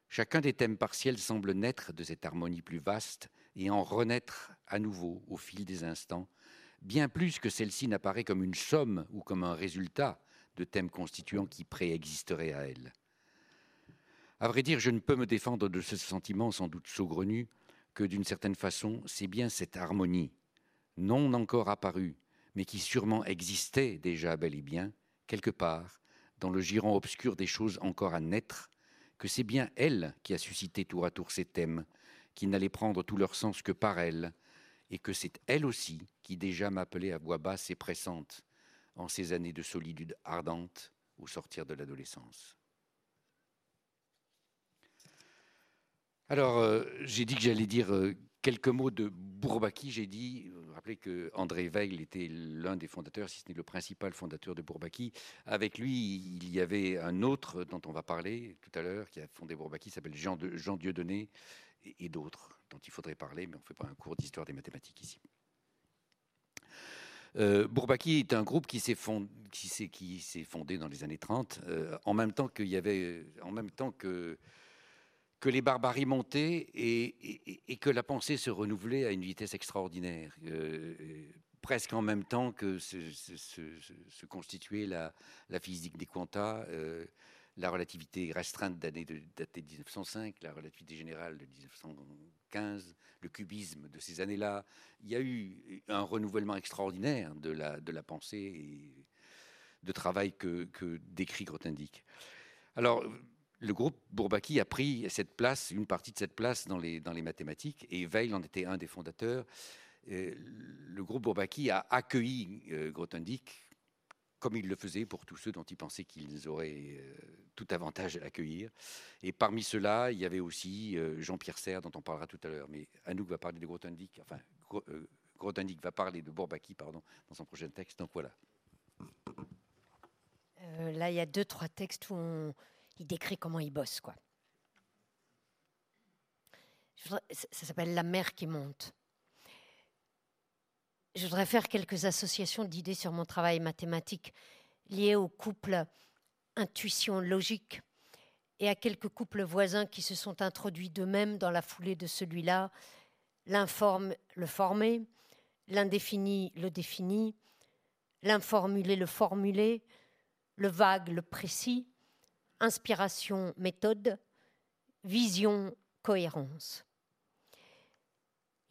Chacun des thèmes partiels semble naître de cette harmonie plus vaste et en renaître à nouveau au fil des instants, bien plus que celle-ci n'apparaît comme une somme ou comme un résultat de thèmes constituants qui préexisteraient à elle. À vrai dire, je ne peux me défendre de ce sentiment sans doute saugrenu que d'une certaine façon, c'est bien cette harmonie, non encore apparue, mais qui sûrement existait déjà bel et bien, quelque part, dans le giron obscur des choses encore à naître, que c'est bien elle qui a suscité tour à tour ces thèmes, qui n'allaient prendre tout leur sens que par elle, et que c'est elle aussi qui déjà m'appelait à voix basse et pressante, en ces années de solitude ardente au sortir de l'adolescence. Alors, euh, j'ai dit que j'allais dire euh, quelques mots de Bourbaki. J'ai dit, vous vous rappelez que André Weil était l'un des fondateurs, si ce n'est le principal fondateur de Bourbaki. Avec lui, il y avait un autre dont on va parler tout à l'heure, qui a fondé Bourbaki, s'appelle Jean Dieudonné, et, et d'autres dont il faudrait parler, mais on ne fait pas un cours d'histoire des mathématiques ici. Euh, Bourbaki est un groupe qui s'est fondé, dans les années 30, euh, euh, en même temps que les barbaries montaient et, que la pensée se renouvelait à une vitesse extraordinaire, presque en même temps que se, constituait la, physique des quantas, la relativité restreinte d'année de, de 1905, la relativité générale de 1915, le cubisme de ces années-là. Il y a eu un renouvellement extraordinaire de la, pensée et de travail que, décrit Grothendieck. Alors, le groupe Bourbaki a pris cette place, une partie de cette place dans les, mathématiques, et Weil en était un des fondateurs. le groupe Bourbaki a accueilli euh, Grothendieck comme il le faisait pour tous ceux dont il pensait qu'ils auraient euh, tout avantage à l'accueillir. Et parmi ceux-là, il y avait aussi euh, Jean-Pierre Serre, dont on parlera tout à l'heure. Mais Anouk va parler de Grothendieck, enfin, euh, va parler de Bourbaki, pardon, dans son prochain texte. Donc voilà. là, il y a deux, trois textes où il décrit comment il bosse, quoi. Ça s'appelle La mer qui monte je voudrais faire quelques associations d'idées sur mon travail mathématique liées au couple intuition-logique et à quelques couples voisins qui se sont introduits d'eux-mêmes dans la foulée de celui-là, l'informe le formé, l'indéfini le défini, l'informulé le formulé, le vague le précis, inspiration méthode, vision cohérence.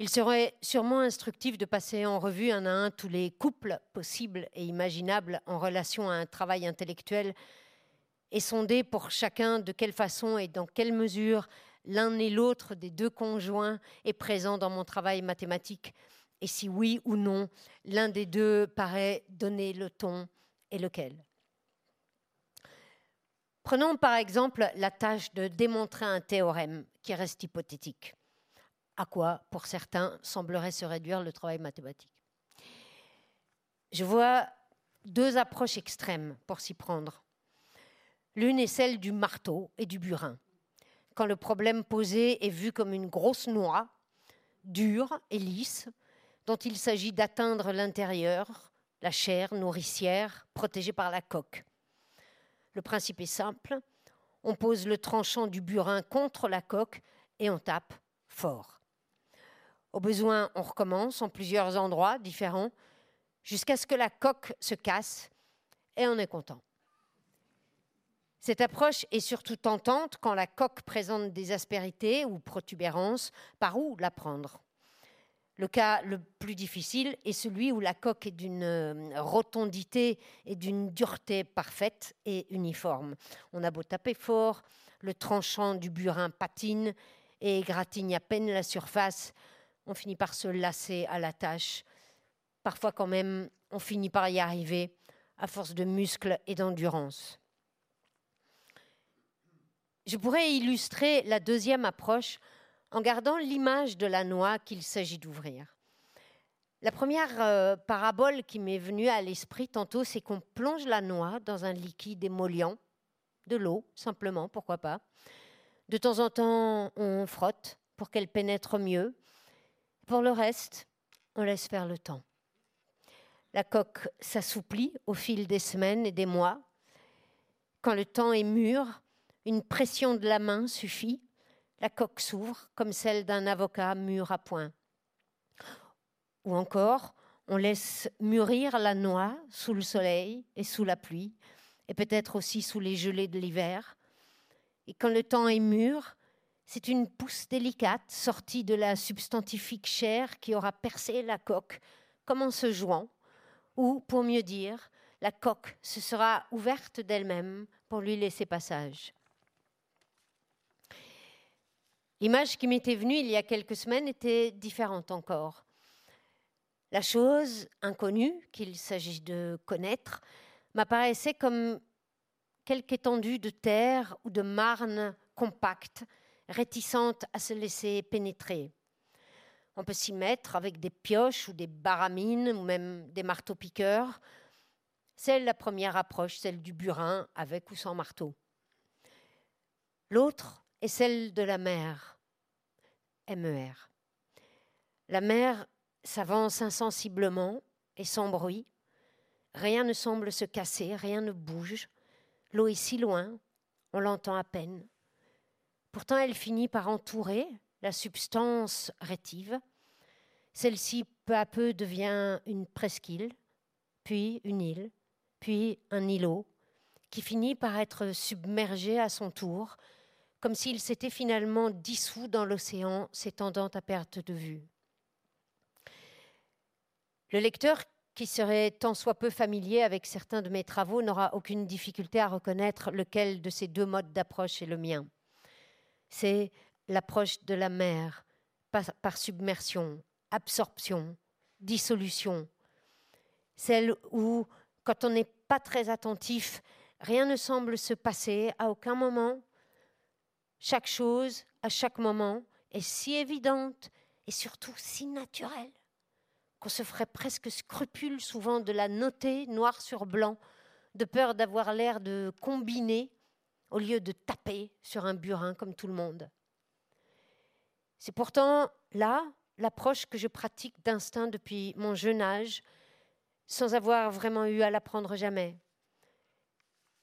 Il serait sûrement instructif de passer en revue un à un tous les couples possibles et imaginables en relation à un travail intellectuel et sonder pour chacun de quelle façon et dans quelle mesure l'un et l'autre des deux conjoints est présent dans mon travail mathématique et si oui ou non l'un des deux paraît donner le ton et lequel. Prenons par exemple la tâche de démontrer un théorème qui reste hypothétique à quoi, pour certains, semblerait se réduire le travail mathématique. Je vois deux approches extrêmes pour s'y prendre. L'une est celle du marteau et du burin. Quand le problème posé est vu comme une grosse noix, dure et lisse, dont il s'agit d'atteindre l'intérieur, la chair nourricière protégée par la coque. Le principe est simple, on pose le tranchant du burin contre la coque et on tape fort. Au besoin, on recommence en plusieurs endroits différents jusqu'à ce que la coque se casse et on est content. Cette approche est surtout tentante quand la coque présente des aspérités ou protubérances. Par où la prendre Le cas le plus difficile est celui où la coque est d'une euh, rotondité et d'une dureté parfaite et uniforme. On a beau taper fort, le tranchant du burin patine et gratigne à peine la surface on finit par se lasser à la tâche. Parfois quand même, on finit par y arriver à force de muscles et d'endurance. Je pourrais illustrer la deuxième approche en gardant l'image de la noix qu'il s'agit d'ouvrir. La première euh, parabole qui m'est venue à l'esprit tantôt, c'est qu'on plonge la noix dans un liquide émollient, de l'eau simplement, pourquoi pas. De temps en temps, on frotte pour qu'elle pénètre mieux. Pour le reste, on laisse faire le temps. La coque s'assouplit au fil des semaines et des mois. Quand le temps est mûr, une pression de la main suffit. La coque s'ouvre comme celle d'un avocat mûr à point. Ou encore, on laisse mûrir la noix sous le soleil et sous la pluie, et peut-être aussi sous les gelées de l'hiver. Et quand le temps est mûr, c'est une pousse délicate sortie de la substantifique chair qui aura percé la coque, comme en se jouant, ou, pour mieux dire, la coque se sera ouverte d'elle-même pour lui laisser passage. L'image qui m'était venue il y a quelques semaines était différente encore. La chose inconnue qu'il s'agit de connaître m'apparaissait comme quelque étendue de terre ou de marne compacte réticente à se laisser pénétrer. On peut s'y mettre avec des pioches ou des baramines ou même des marteaux-piqueurs. C'est la première approche, celle du burin avec ou sans marteau. L'autre est celle de la mer, MER. La mer s'avance insensiblement et sans bruit. Rien ne semble se casser, rien ne bouge. L'eau est si loin, on l'entend à peine. Pourtant, elle finit par entourer la substance rétive. Celle-ci, peu à peu, devient une presqu'île, puis une île, puis un îlot, qui finit par être submergé à son tour, comme s'il s'était finalement dissous dans l'océan, s'étendant à perte de vue. Le lecteur qui serait tant soit peu familier avec certains de mes travaux n'aura aucune difficulté à reconnaître lequel de ces deux modes d'approche est le mien c'est l'approche de la mer par, submersion, absorption, dissolution. Celle où, quand on n'est pas très attentif, rien ne semble se passer à aucun moment. Chaque chose, à chaque moment, est si évidente et surtout si naturelle qu'on se ferait presque scrupule souvent de la noter noir sur blanc, de peur d'avoir l'air de combiner au lieu de taper sur un burin comme tout le monde. C'est pourtant là l'approche que je pratique d'instinct depuis mon jeune âge, sans avoir vraiment eu à l'apprendre jamais.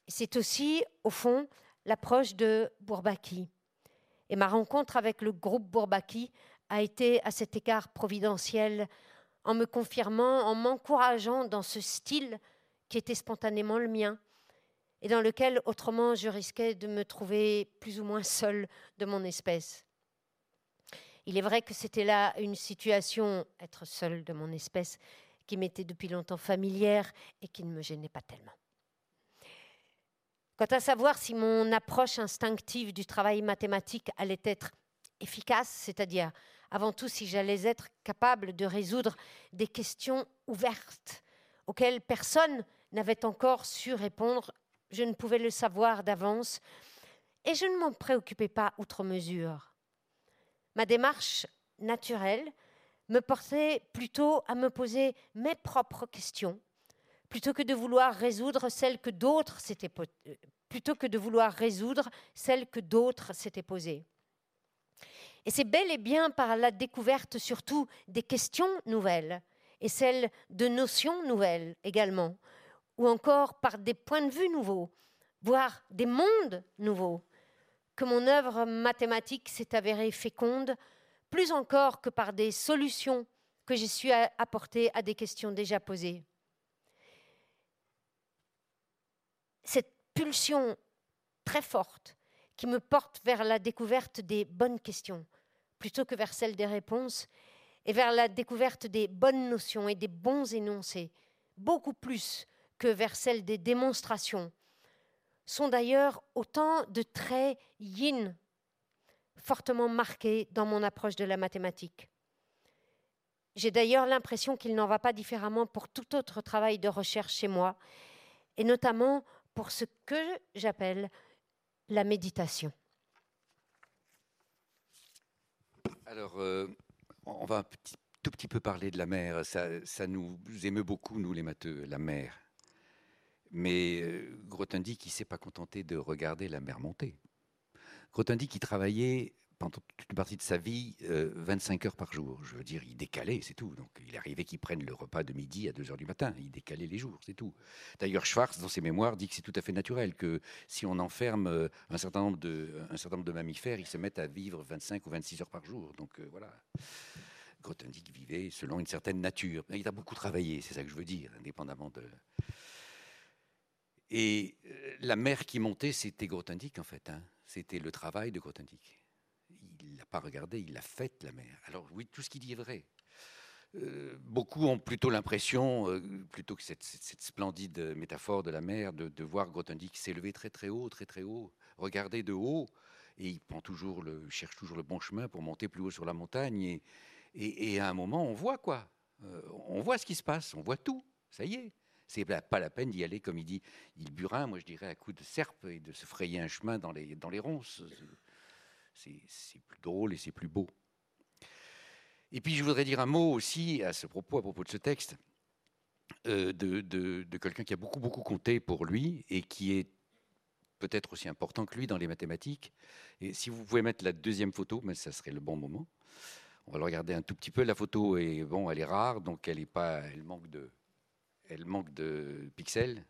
C'est aussi, au fond, l'approche de Bourbaki. Et ma rencontre avec le groupe Bourbaki a été à cet égard providentiel, en me confirmant, en m'encourageant dans ce style qui était spontanément le mien, et dans lequel autrement je risquais de me trouver plus ou moins seule de mon espèce. Il est vrai que c'était là une situation, être seul de mon espèce, qui m'était depuis longtemps familière et qui ne me gênait pas tellement. Quant à savoir si mon approche instinctive du travail mathématique allait être efficace, c'est-à-dire avant tout si j'allais être capable de résoudre des questions ouvertes auxquelles personne n'avait encore su répondre, je ne pouvais le savoir d'avance et je ne m'en préoccupais pas outre mesure. Ma démarche naturelle me portait plutôt à me poser mes propres questions plutôt que de vouloir résoudre celles que d'autres s'étaient euh, plutôt que de vouloir résoudre celles que d'autres s'étaient posées. Et c'est bel et bien par la découverte surtout des questions nouvelles et celles de notions nouvelles également, ou encore par des points de vue nouveaux, voire des mondes nouveaux, que mon œuvre mathématique s'est avérée féconde, plus encore que par des solutions que j'ai su apporter à des questions déjà posées. Cette pulsion très forte qui me porte vers la découverte des bonnes questions plutôt que vers celle des réponses et vers la découverte des bonnes notions et des bons énoncés, beaucoup plus que vers celle des démonstrations, sont d'ailleurs autant de traits yin fortement marqués dans mon approche de la mathématique. J'ai d'ailleurs l'impression qu'il n'en va pas différemment pour tout autre travail de recherche chez moi, et notamment pour ce que j'appelle la méditation. Alors, euh, on va un tout petit peu parler de la mer. Ça, nous émeut beaucoup, nous les matheux, la mer. Mais euh, Grothendieck, il ne s'est pas contenté de regarder la mer monter. Grothendieck, qui travaillait pendant toute une partie de sa vie 25 euh, heures par jour. Je veux dire, il décalait, c'est tout. Donc, il arrivait qu'il prenne le repas de midi à 2 heures du matin. Il décalait les jours, c'est tout. D'ailleurs, Schwartz, dans ses mémoires, dit que c'est tout à fait naturel que si on enferme euh, un certain nombre de, mammifères, ils se mettent à vivre 25 ou 26 heures par jour. Donc, voilà. Grothendieck vivait selon une certaine nature. Il a beaucoup travaillé, c'est ça que je veux dire, indépendamment de. Et la mer qui montait, c'était Grothendieck, en fait. Hein. C'était le travail de Grothendieck il l'a pas regardé, il l'a faite, la mer. Alors oui, tout ce qu'il dit est vrai. Euh, beaucoup ont plutôt l'impression, euh, plutôt que cette, splendide métaphore de la mer, de, voir Grothendieck s'élever très très haut, très très haut, regarder de haut, et il prend toujours cherche toujours le bon chemin pour monter plus haut sur la montagne, et, à un moment on voit quoi, euh, on voit ce qui se passe, on voit tout, ça y est. C'est pas la peine d'y aller, comme il dit, il burin, moi je dirais à coup de serpe et de se frayer un chemin dans les, dans les ronces c'est plus drôle et c'est plus beau. Et puis je voudrais dire un mot aussi à ce propos, à propos de ce texte, euh, de, quelqu'un qui a beaucoup, beaucoup compté pour lui et qui est peut-être aussi important que lui dans les mathématiques. Et si vous pouvez mettre la deuxième photo, mais ça serait le bon moment. On va le regarder un tout petit peu. La photo est bon, elle est rare, donc elle est pas, elle manque de, elle manque de pixels.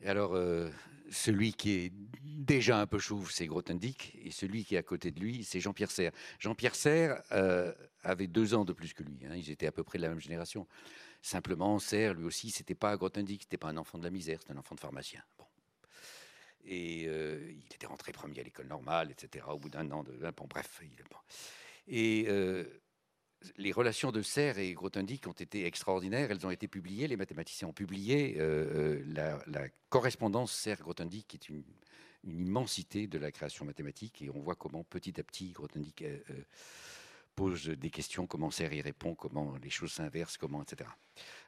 Et alors, euh, celui qui est déjà un peu chauve, c'est Grothendieck, et celui qui est à côté de lui, c'est Jean-Pierre Serre. Jean-Pierre Serre euh, avait deux ans de plus que lui, hein. ils étaient à peu près de la même génération. Simplement, Serre, lui aussi, c'était pas Grothendieck, c'était pas un enfant de la misère, c'était un enfant de pharmacien. Bon. Et euh, il était rentré premier à l'école normale, etc., au bout d'un an. Bon, bref. Il, bon. Et les relations de Serre et Grothendieck ont été extraordinaires. Elles ont été publiées. Les mathématiciens ont publié euh, euh, la, correspondance Serre-Grothendieck, qui est une, immensité de la création mathématique. Et on voit comment petit à petit Grothendieck euh, pose des questions, comment Serre y répond, comment les choses s'inversent, comment, etc.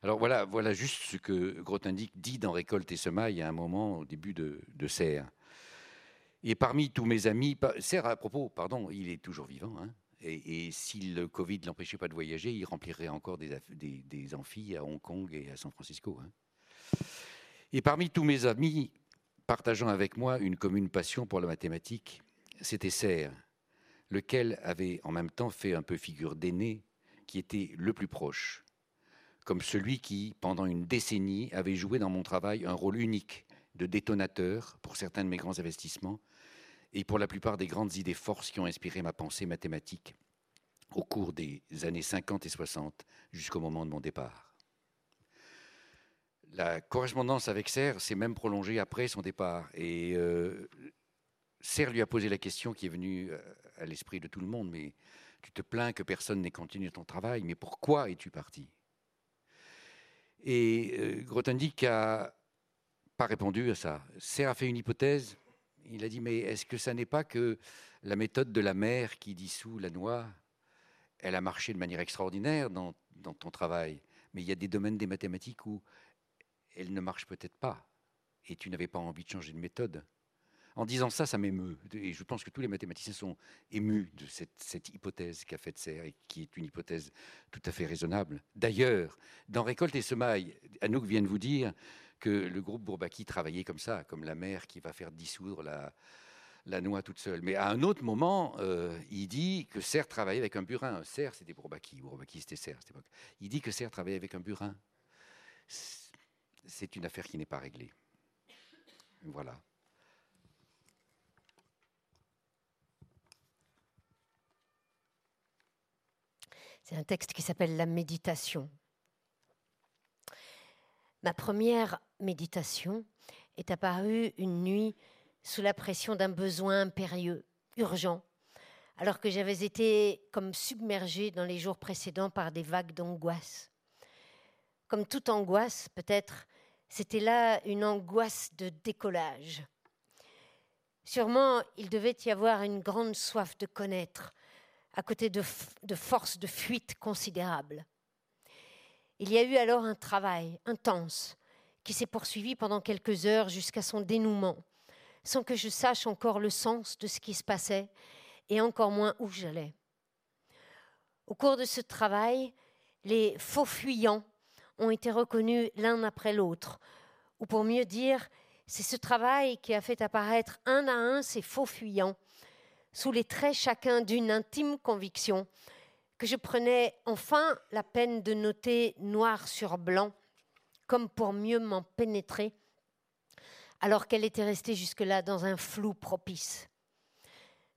Alors voilà, voilà juste ce que Grothendieck dit dans Récolte et Semaille à un moment au début de, de Serre. Et parmi tous mes amis, Serre à propos, pardon, il est toujours vivant. Hein, et, si le Covid l'empêchait pas de voyager, il remplirait encore des, des, amphis à Hong Kong et à San Francisco. Hein. Et parmi tous mes amis partageant avec moi une commune passion pour la mathématique, c'était Serre, lequel avait en même temps fait un peu figure d'aîné, qui était le plus proche, comme celui qui, pendant une décennie, avait joué dans mon travail un rôle unique de détonateur pour certains de mes grands investissements et pour la plupart des grandes idées forces qui ont inspiré ma pensée mathématique au cours des années 50 et 60 jusqu'au moment de mon départ. La correspondance avec Serre s'est même prolongée après son départ et euh, Serre lui a posé la question qui est venue euh, à l'esprit de tout le monde, mais Tu te plains que personne n'ait continué ton travail, mais pourquoi es-tu parti? Et euh, Grothendieck n'a pas répondu à ça. Serre a fait une hypothèse. Il a dit, mais est-ce que ça n'est pas que la méthode de la mer qui dissout la noix, elle a marché de manière extraordinaire dans, ton travail, mais il y a des domaines des mathématiques où elle ne marche peut-être pas, et tu n'avais pas envie de changer de méthode. En disant ça, ça m'émeut. Et je pense que tous les mathématiciens sont émus de cette, hypothèse qu'a faite Serre et qui est une hypothèse tout à fait raisonnable. D'ailleurs, dans Récolte et Semaille, Anouk vient de vous dire que le groupe Bourbaki travaillait comme ça, comme la mer qui va faire dissoudre la, la noix toute seule. Mais à un autre moment, euh, il dit que Serre travaillait avec un burin. Serre, c'était Bourbaki. Bourbaki, c'était Serre à cette époque. Il dit que Serre travaillait avec un burin. C'est une affaire qui n'est pas réglée. Voilà. C'est un texte qui s'appelle La méditation. Ma première méditation est apparue une nuit sous la pression d'un besoin impérieux, urgent, alors que j'avais été comme submergée dans les jours précédents par des vagues d'angoisse. Comme toute angoisse, peut-être, c'était là une angoisse de décollage. Sûrement, il devait y avoir une grande soif de connaître, à côté de, de forces de fuite considérables. Il y a eu alors un travail intense qui s'est poursuivi pendant quelques heures jusqu'à son dénouement, sans que je sache encore le sens de ce qui se passait et encore moins où j'allais. Au cours de ce travail, les faux fuyants ont été reconnus l'un après l'autre, ou pour mieux dire, c'est ce travail qui a fait apparaître un à un ces faux fuyants sous les traits chacun d'une intime conviction, que je prenais enfin la peine de noter noir sur blanc, comme pour mieux m'en pénétrer, alors qu'elle était restée jusque-là dans un flou propice.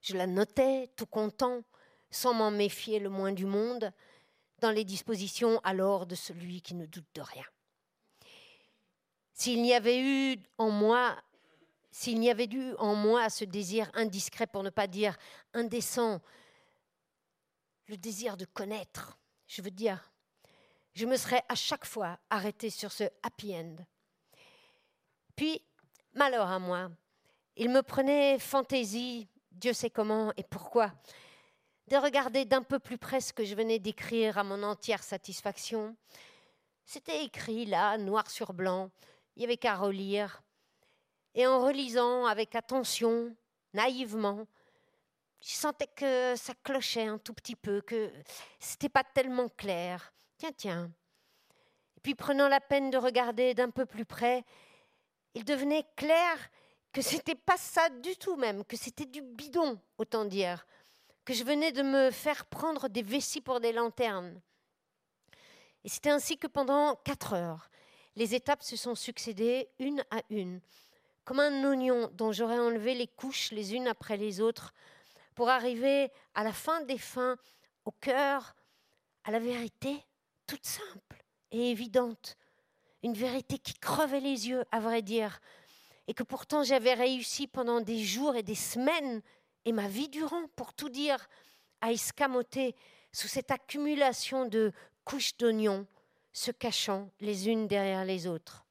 Je la notais, tout content, sans m'en méfier le moins du monde, dans les dispositions alors de celui qui ne doute de rien. S'il n'y avait eu en moi s'il n'y avait eu en moi ce désir indiscret, pour ne pas dire indécent, le désir de connaître, je veux dire, je me serais à chaque fois arrêtée sur ce happy end. Puis, malheur à moi, il me prenait fantaisie, Dieu sait comment et pourquoi, de regarder d'un peu plus près ce que je venais d'écrire à mon entière satisfaction. C'était écrit là, noir sur blanc, il n'y avait qu'à relire. Et en relisant avec attention, naïvement, je sentais que ça clochait un tout petit peu, que c'était pas tellement clair. Tiens, tiens. Et puis prenant la peine de regarder d'un peu plus près, il devenait clair que c'était pas ça du tout même, que c'était du bidon, autant dire, que je venais de me faire prendre des vessies pour des lanternes. Et c'était ainsi que pendant quatre heures, les étapes se sont succédées une à une, comme un oignon dont j'aurais enlevé les couches les unes après les autres pour arriver à la fin des fins, au cœur, à la vérité toute simple et évidente. Une vérité qui crevait les yeux, à vrai dire, et que pourtant j'avais réussi pendant des jours et des semaines, et ma vie durant, pour tout dire, à escamoter sous cette accumulation de couches d'oignons, se cachant les unes derrière les autres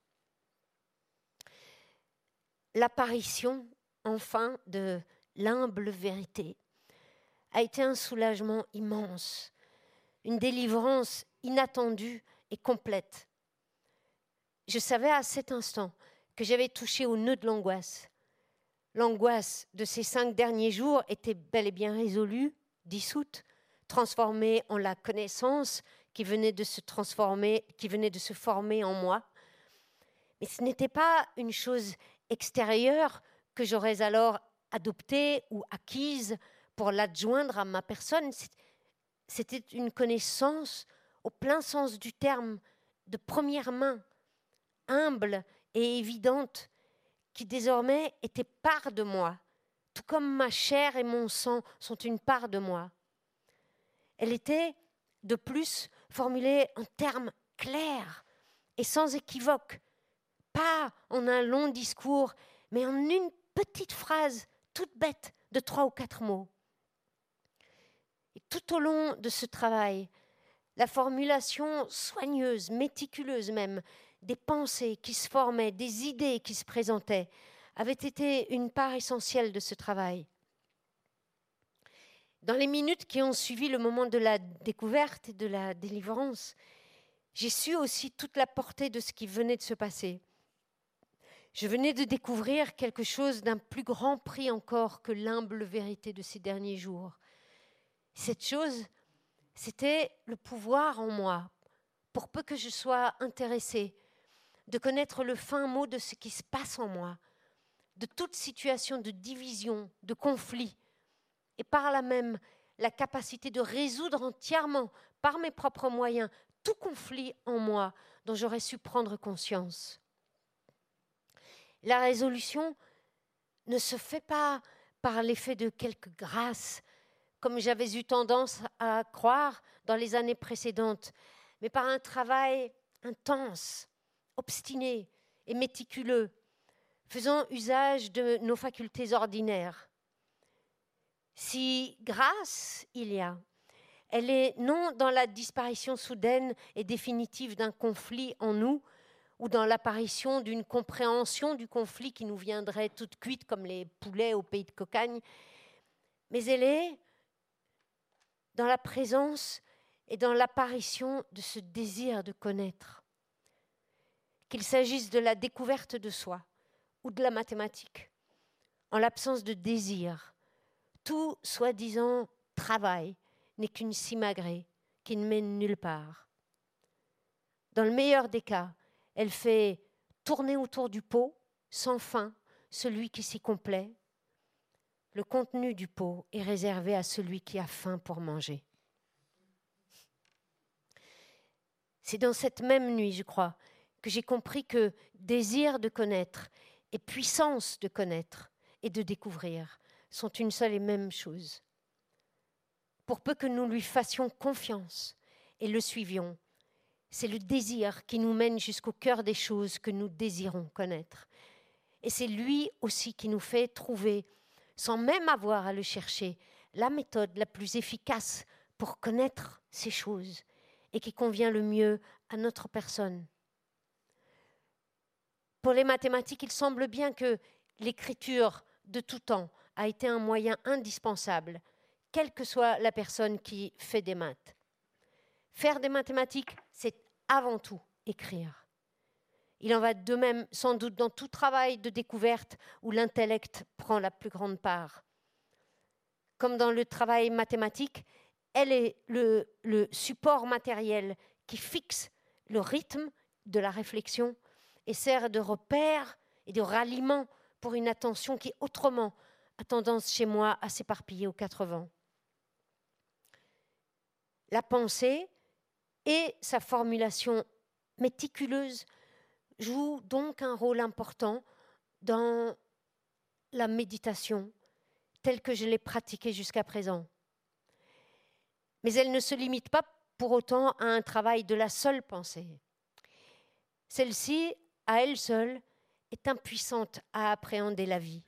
l'apparition enfin de l'humble vérité a été un soulagement immense, une délivrance inattendue et complète. Je savais à cet instant que j'avais touché au nœud de l'angoisse. L'angoisse de ces cinq derniers jours était bel et bien résolue, dissoute, transformée en la connaissance qui venait de se transformer, qui venait de se former en moi. Mais ce n'était pas une chose extérieure que j'aurais alors adoptée ou acquise pour l'adjoindre à ma personne. C'était une connaissance au plein sens du terme, de première main, humble et évidente, qui désormais était part de moi, tout comme ma chair et mon sang sont une part de moi. Elle était, de plus, formulée en termes clairs et sans équivoque, pas en un long discours, mais en une petite phrase toute bête de trois ou quatre mots. Et tout au long de ce travail, la formulation soigneuse, méticuleuse même, des pensées qui se formaient, des idées qui se présentaient, avait été une part essentielle de ce travail. Dans les minutes qui ont suivi le moment de la découverte et de la délivrance, j'ai su aussi toute la portée de ce qui venait de se passer. Je venais de découvrir quelque chose d'un plus grand prix encore que l'humble vérité de ces derniers jours. Cette chose, c'était le pouvoir en moi, pour peu que je sois intéressée, de connaître le fin mot de ce qui se passe en moi, de toute situation de division, de conflit, et par là même la capacité de résoudre entièrement, par mes propres moyens, tout conflit en moi dont j'aurais su prendre conscience. La résolution ne se fait pas par l'effet de quelque grâce, comme j'avais eu tendance à croire dans les années précédentes, mais par un travail intense, obstiné et méticuleux, faisant usage de nos facultés ordinaires. Si grâce il y a, elle est non dans la disparition soudaine et définitive d'un conflit en nous, ou dans l'apparition d'une compréhension du conflit qui nous viendrait toute cuite comme les poulets au pays de cocagne, mais elle est dans la présence et dans l'apparition de ce désir de connaître. Qu'il s'agisse de la découverte de soi ou de la mathématique, en l'absence de désir, tout soi-disant travail n'est qu'une simagrée qui ne mène nulle part. Dans le meilleur des cas, elle fait tourner autour du pot, sans fin, celui qui s'y complaît. Le contenu du pot est réservé à celui qui a faim pour manger. C'est dans cette même nuit, je crois, que j'ai compris que désir de connaître et puissance de connaître et de découvrir sont une seule et même chose. Pour peu que nous lui fassions confiance et le suivions, c'est le désir qui nous mène jusqu'au cœur des choses que nous désirons connaître. Et c'est lui aussi qui nous fait trouver, sans même avoir à le chercher, la méthode la plus efficace pour connaître ces choses et qui convient le mieux à notre personne. Pour les mathématiques, il semble bien que l'écriture de tout temps a été un moyen indispensable, quelle que soit la personne qui fait des maths. Faire des mathématiques, c'est avant tout écrire. Il en va de même sans doute dans tout travail de découverte où l'intellect prend la plus grande part. Comme dans le travail mathématique, elle est le, support matériel qui fixe le rythme de la réflexion et sert de repère et de ralliement pour une attention qui autrement a tendance chez moi à s'éparpiller aux quatre vents. La pensée et sa formulation méticuleuse jouent donc un rôle important dans la méditation telle que je l'ai pratiquée jusqu'à présent. Mais elle ne se limite pas pour autant à un travail de la seule pensée. Celle-ci, à elle seule, est impuissante à appréhender la vie.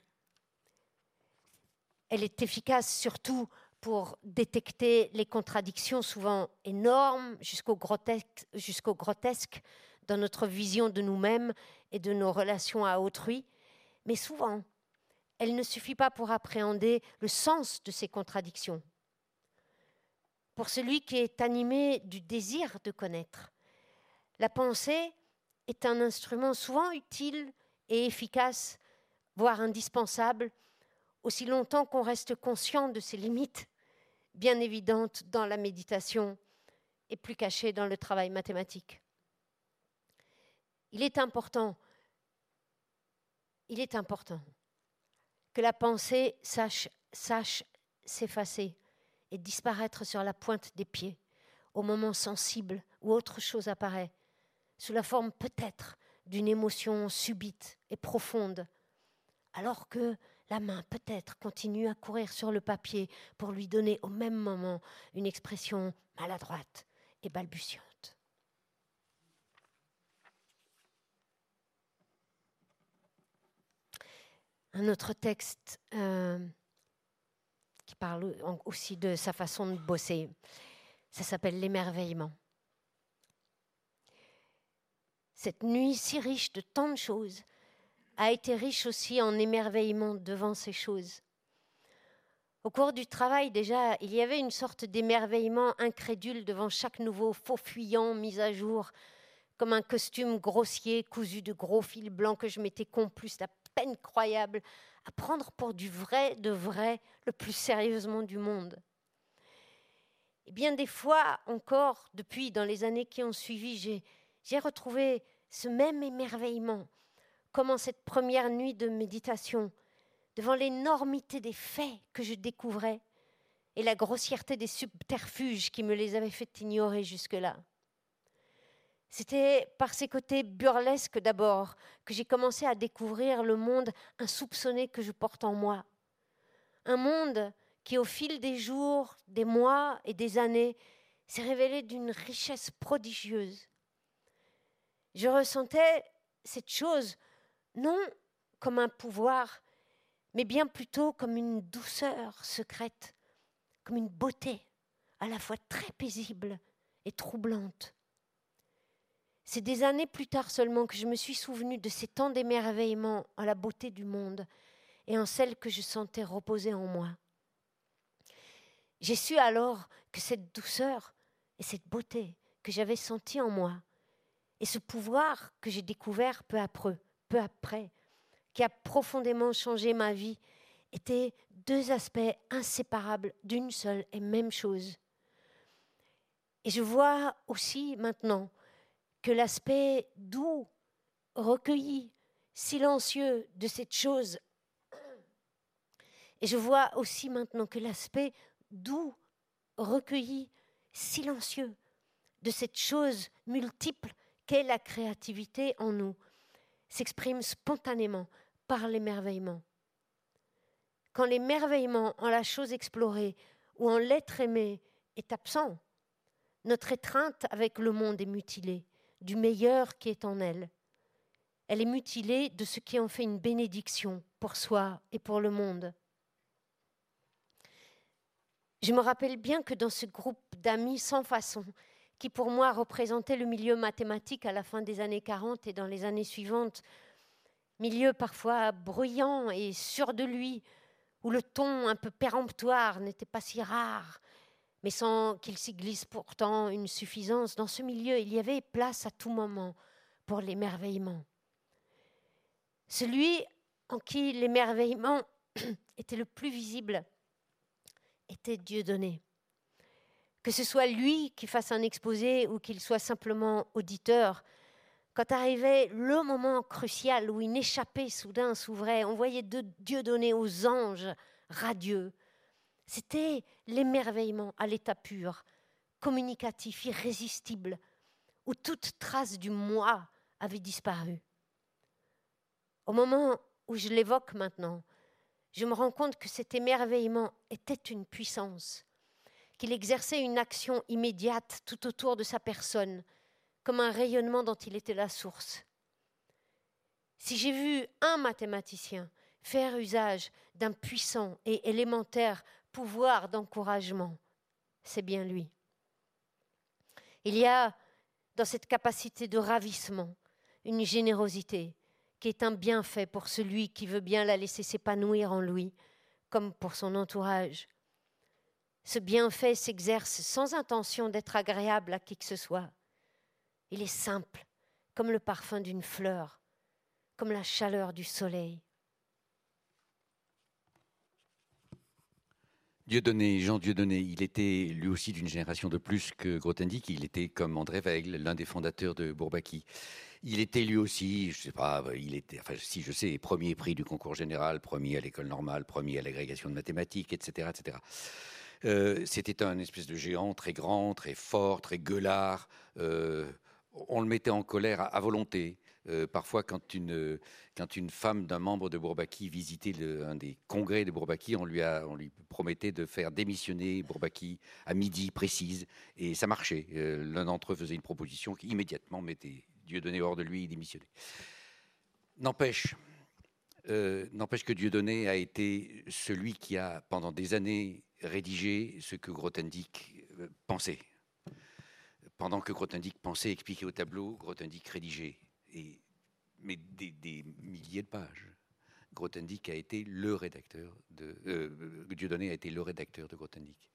Elle est efficace surtout pour détecter les contradictions souvent énormes jusqu'au grotesque dans notre vision de nous-mêmes et de nos relations à autrui, mais souvent, elle ne suffit pas pour appréhender le sens de ces contradictions. Pour celui qui est animé du désir de connaître, la pensée est un instrument souvent utile et efficace, voire indispensable, aussi longtemps qu'on reste conscient de ses limites bien évidente dans la méditation et plus cachée dans le travail mathématique. Il est important, il est important que la pensée sache, s'effacer et disparaître sur la pointe des pieds au moment sensible où autre chose apparaît, sous la forme peut-être d'une émotion subite et profonde, alors que la main peut-être continue à courir sur le papier pour lui donner au même moment une expression maladroite et balbutiante. Un autre texte euh, qui parle aussi de sa façon de bosser. Ça s'appelle l'émerveillement. Cette nuit si riche de tant de choses a été riche aussi en émerveillement devant ces choses. Au cours du travail, déjà, il y avait une sorte d'émerveillement incrédule devant chaque nouveau faux fuyant mis à jour, comme un costume grossier cousu de gros fils blancs que je m'étais plus à peine croyable à prendre pour du vrai, de vrai, le plus sérieusement du monde. Et bien des fois encore, depuis dans les années qui ont suivi, j'ai retrouvé ce même émerveillement, comme en cette première nuit de méditation, devant l'énormité des faits que je découvrais et la grossièreté des subterfuges qui me les avaient fait ignorer jusque-là. C'était par ses côtés burlesques d'abord que j'ai commencé à découvrir le monde insoupçonné que je porte en moi. Un monde qui, au fil des jours, des mois et des années, s'est révélé d'une richesse prodigieuse. Je ressentais cette chose non comme un pouvoir, mais bien plutôt comme une douceur secrète, comme une beauté à la fois très paisible et troublante. C'est des années plus tard seulement que je me suis souvenu de ces temps d'émerveillement en la beauté du monde et en celle que je sentais reposer en moi. J'ai su alors que cette douceur et cette beauté que j'avais sentie en moi et ce pouvoir que j'ai découvert peu après, peu après, qui a profondément changé ma vie, étaient deux aspects inséparables d'une seule et même chose. Et je vois aussi maintenant que l'aspect doux, recueilli, silencieux de cette chose. Et je vois aussi maintenant que l'aspect doux, recueilli, silencieux de cette chose multiple qu'est la créativité en nous s'exprime spontanément par l'émerveillement. Quand l'émerveillement en la chose explorée ou en l'être aimé est absent, notre étreinte avec le monde est mutilée du meilleur qui est en elle. Elle est mutilée de ce qui en fait une bénédiction pour soi et pour le monde. Je me rappelle bien que dans ce groupe d'amis sans façon, qui pour moi représentait le milieu mathématique à la fin des années 40 et dans les années suivantes, milieu parfois bruyant et sûr de lui, où le ton un peu péremptoire n'était pas si rare, mais sans qu'il s'y glisse pourtant une suffisance. Dans ce milieu, il y avait place à tout moment pour l'émerveillement. Celui en qui l'émerveillement était le plus visible était Dieu donné. Que ce soit lui qui fasse un exposé ou qu'il soit simplement auditeur, quand arrivait le moment crucial où une échappée soudain s'ouvrait, on voyait Dieu donné aux anges radieux, c'était l'émerveillement à l'état pur, communicatif, irrésistible, où toute trace du moi avait disparu. Au moment où je l'évoque maintenant, je me rends compte que cet émerveillement était une puissance, qu'il exerçait une action immédiate tout autour de sa personne, comme un rayonnement dont il était la source. Si j'ai vu un mathématicien faire usage d'un puissant et élémentaire pouvoir d'encouragement, c'est bien lui. Il y a dans cette capacité de ravissement une générosité qui est un bienfait pour celui qui veut bien la laisser s'épanouir en lui, comme pour son entourage. Ce bienfait s'exerce sans intention d'être agréable à qui que ce soit. Il est simple, comme le parfum d'une fleur, comme la chaleur du soleil. Dieudonné, Jean Dieudonné, il était lui aussi d'une génération de plus que Grothendieck. Il était comme André Weigl, l'un des fondateurs de Bourbaki. Il était lui aussi, je sais pas, il était, enfin si je sais, premier prix du concours général, premier à l'école normale, premier à l'agrégation de mathématiques, etc., etc. Euh, c'était un espèce de géant très grand, très fort, très gueulard. Euh, on le mettait en colère à volonté. Euh, parfois, quand une, femme d'un membre de Bourbaki visitait un des congrès de Bourbaki, on lui, promettait de faire démissionner Bourbaki à midi précise, et ça marchait. Euh, l'un d'entre eux faisait une proposition qui immédiatement mettait Dieudonné hors de lui et démissionnait. N'empêche, euh, n'empêche que Dieudonné a été celui qui a, pendant des années, rédiger ce que Grothendieck pensait. Pendant que Grothendieck pensait expliquer au tableau, Grothendieck rédigeait. Mais des, milliers de pages. Grothendieck a été le rédacteur de. Euh, Dieudonné a été le rédacteur de Grothendieck.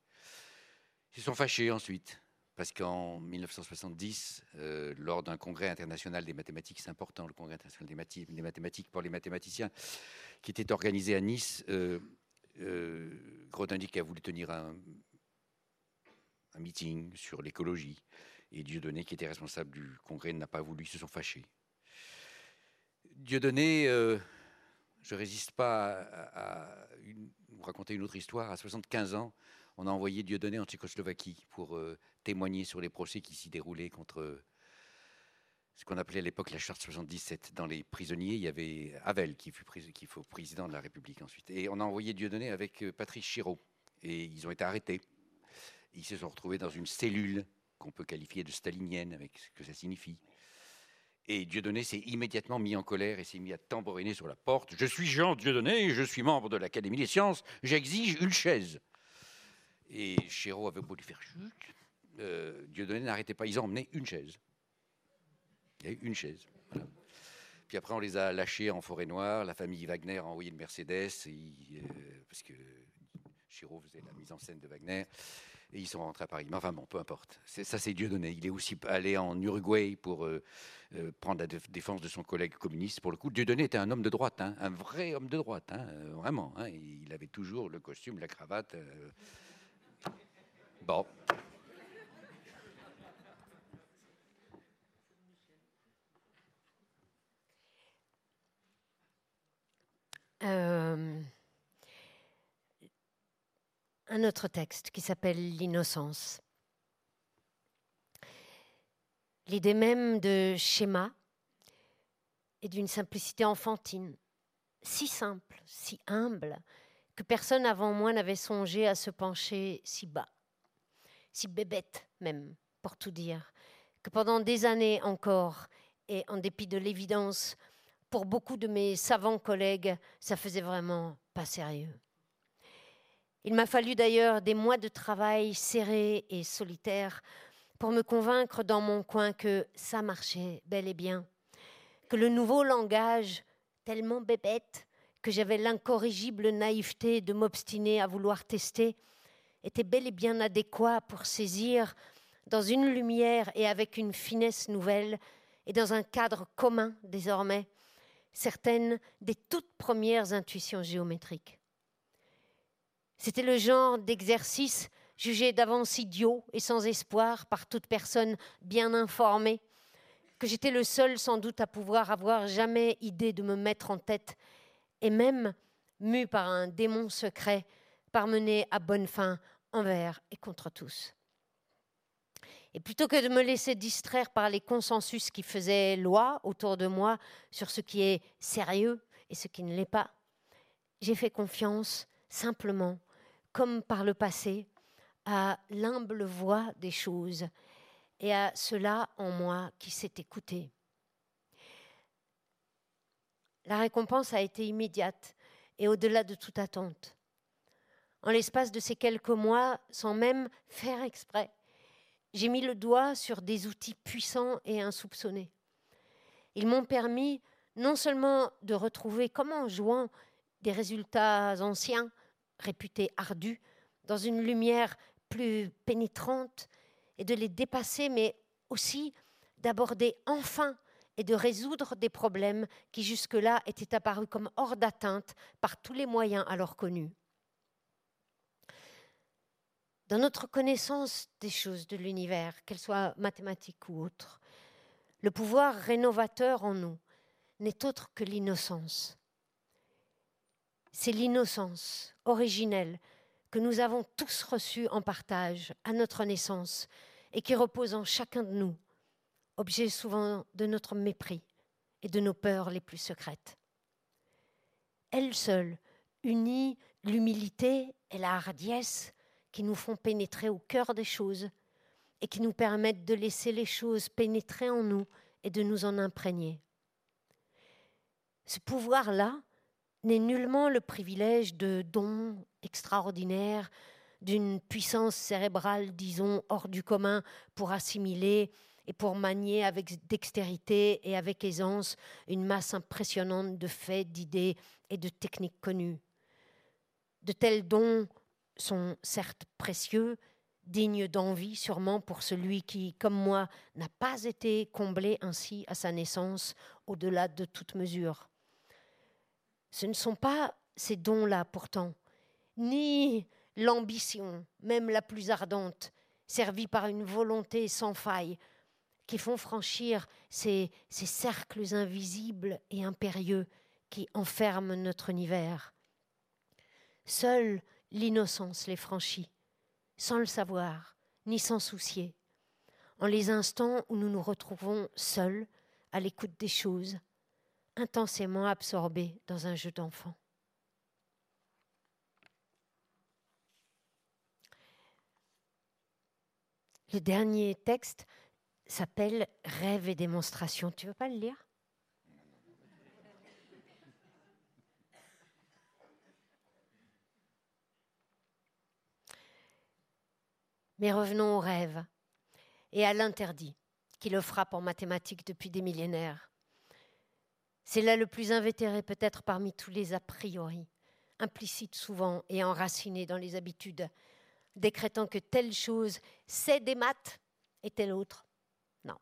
Ils se sont fâchés ensuite, parce qu'en 1970, euh, lors d'un congrès international des mathématiques, c'est important, le congrès international des, mathématiques pour les mathématiciens, qui était organisé à Nice, euh, euh, a voulu tenir un, meeting sur l'écologie. Et Dieudonné, qui était responsable du congrès, n'a pas voulu, ils se sont fâchés. Dieudonné, euh, je ne résiste pas à, vous raconter une autre histoire. À 75 ans, on a envoyé Dieudonné en Tchécoslovaquie pour euh, témoigner sur les procès qui s'y déroulaient contre ce qu'on appelait à l'époque la charte 77. Dans les prisonniers, il y avait Havel qui fut, qui président de la République ensuite. Et on a envoyé Dieudonné avec euh, Patrice Chiraud. Et ils ont été arrêtés. Ils se sont retrouvés dans une cellule qu'on peut qualifier de stalinienne, avec ce que ça signifie. Et Dieudonné s'est immédiatement mis en colère et s'est mis à tambouriner sur la porte. Je suis Jean Dieudonné, je suis membre de l'Académie des sciences, j'exige une chaise. Et Chiraud avait beau lui faire chute, euh, Dieudonné n'arrêtait pas, ils ont emmené une chaise. Il y a eu une chaise. Puis après, on les a lâchés en forêt noire. La famille Wagner a envoyé une Mercedes, euh, parce que Chiraud faisait la mise en scène de Wagner. Et ils sont rentrés à Paris. Mais enfin bon, peu importe. Ça, c'est Dieu donné. Il est aussi allé en Uruguay pour euh, euh, prendre la défense de son collègue communiste. Pour le coup, Dieudonné était un homme de droite, hein, un vrai homme de droite, hein, vraiment. Hein. il avait toujours le costume, la cravate. Bon. Euh, un autre texte qui s'appelle L'innocence. L'idée même de schéma et d'une simplicité enfantine, si simple, si humble, que personne avant moi n'avait songé à se pencher si bas, si bébête même, pour tout dire, que pendant des années encore, et en dépit de l'évidence pour beaucoup de mes savants collègues, ça faisait vraiment pas sérieux. Il m'a fallu d'ailleurs des mois de travail serré et solitaire pour me convaincre dans mon coin que ça marchait bel et bien, que le nouveau langage, tellement bébête que j'avais l'incorrigible naïveté de m'obstiner à vouloir tester, était bel et bien adéquat pour saisir dans une lumière et avec une finesse nouvelle et dans un cadre commun désormais certaines des toutes premières intuitions géométriques. C'était le genre d'exercice jugé d'avance idiot et sans espoir par toute personne bien informée, que j'étais le seul sans doute à pouvoir avoir jamais idée de me mettre en tête, et même, mu par un démon secret, parmené à bonne fin envers et contre tous. Et plutôt que de me laisser distraire par les consensus qui faisaient loi autour de moi sur ce qui est sérieux et ce qui ne l'est pas, j'ai fait confiance simplement, comme par le passé, à l'humble voix des choses et à cela en moi qui s'est écouté. La récompense a été immédiate et au-delà de toute attente. En l'espace de ces quelques mois, sans même faire exprès, j'ai mis le doigt sur des outils puissants et insoupçonnés. Ils m'ont permis non seulement de retrouver, comment en jouant des résultats anciens, réputés ardus, dans une lumière plus pénétrante, et de les dépasser, mais aussi d'aborder enfin et de résoudre des problèmes qui jusque-là étaient apparus comme hors d'atteinte par tous les moyens alors connus dans notre connaissance des choses de l'univers, qu'elles soient mathématiques ou autres, le pouvoir rénovateur en nous n'est autre que l'innocence. C'est l'innocence originelle que nous avons tous reçue en partage à notre naissance et qui repose en chacun de nous, objet souvent de notre mépris et de nos peurs les plus secrètes. Elle seule unit l'humilité et la hardiesse qui nous font pénétrer au cœur des choses et qui nous permettent de laisser les choses pénétrer en nous et de nous en imprégner. Ce pouvoir-là n'est nullement le privilège de dons extraordinaires, d'une puissance cérébrale, disons, hors du commun pour assimiler et pour manier avec dextérité et avec aisance une masse impressionnante de faits, d'idées et de techniques connues. De tels dons sont certes précieux, dignes d'envie sûrement pour celui qui, comme moi, n'a pas été comblé ainsi à sa naissance au-delà de toute mesure. Ce ne sont pas ces dons-là pourtant, ni l'ambition, même la plus ardente, servie par une volonté sans faille, qui font franchir ces, cercles invisibles et impérieux qui enferment notre univers. Seule l'innocence les franchit, sans le savoir, ni s'en soucier, en les instants où nous nous retrouvons seuls, à l'écoute des choses, intensément absorbés dans un jeu d'enfant. Le dernier texte s'appelle Rêve et démonstration. Tu veux pas le lire? Mais revenons au rêve et à l'interdit qui le frappe en mathématiques depuis des millénaires. C'est là le plus invétéré peut-être parmi tous les a priori, implicites souvent et enracinés dans les habitudes, décrétant que telle chose c'est des maths et telle autre non.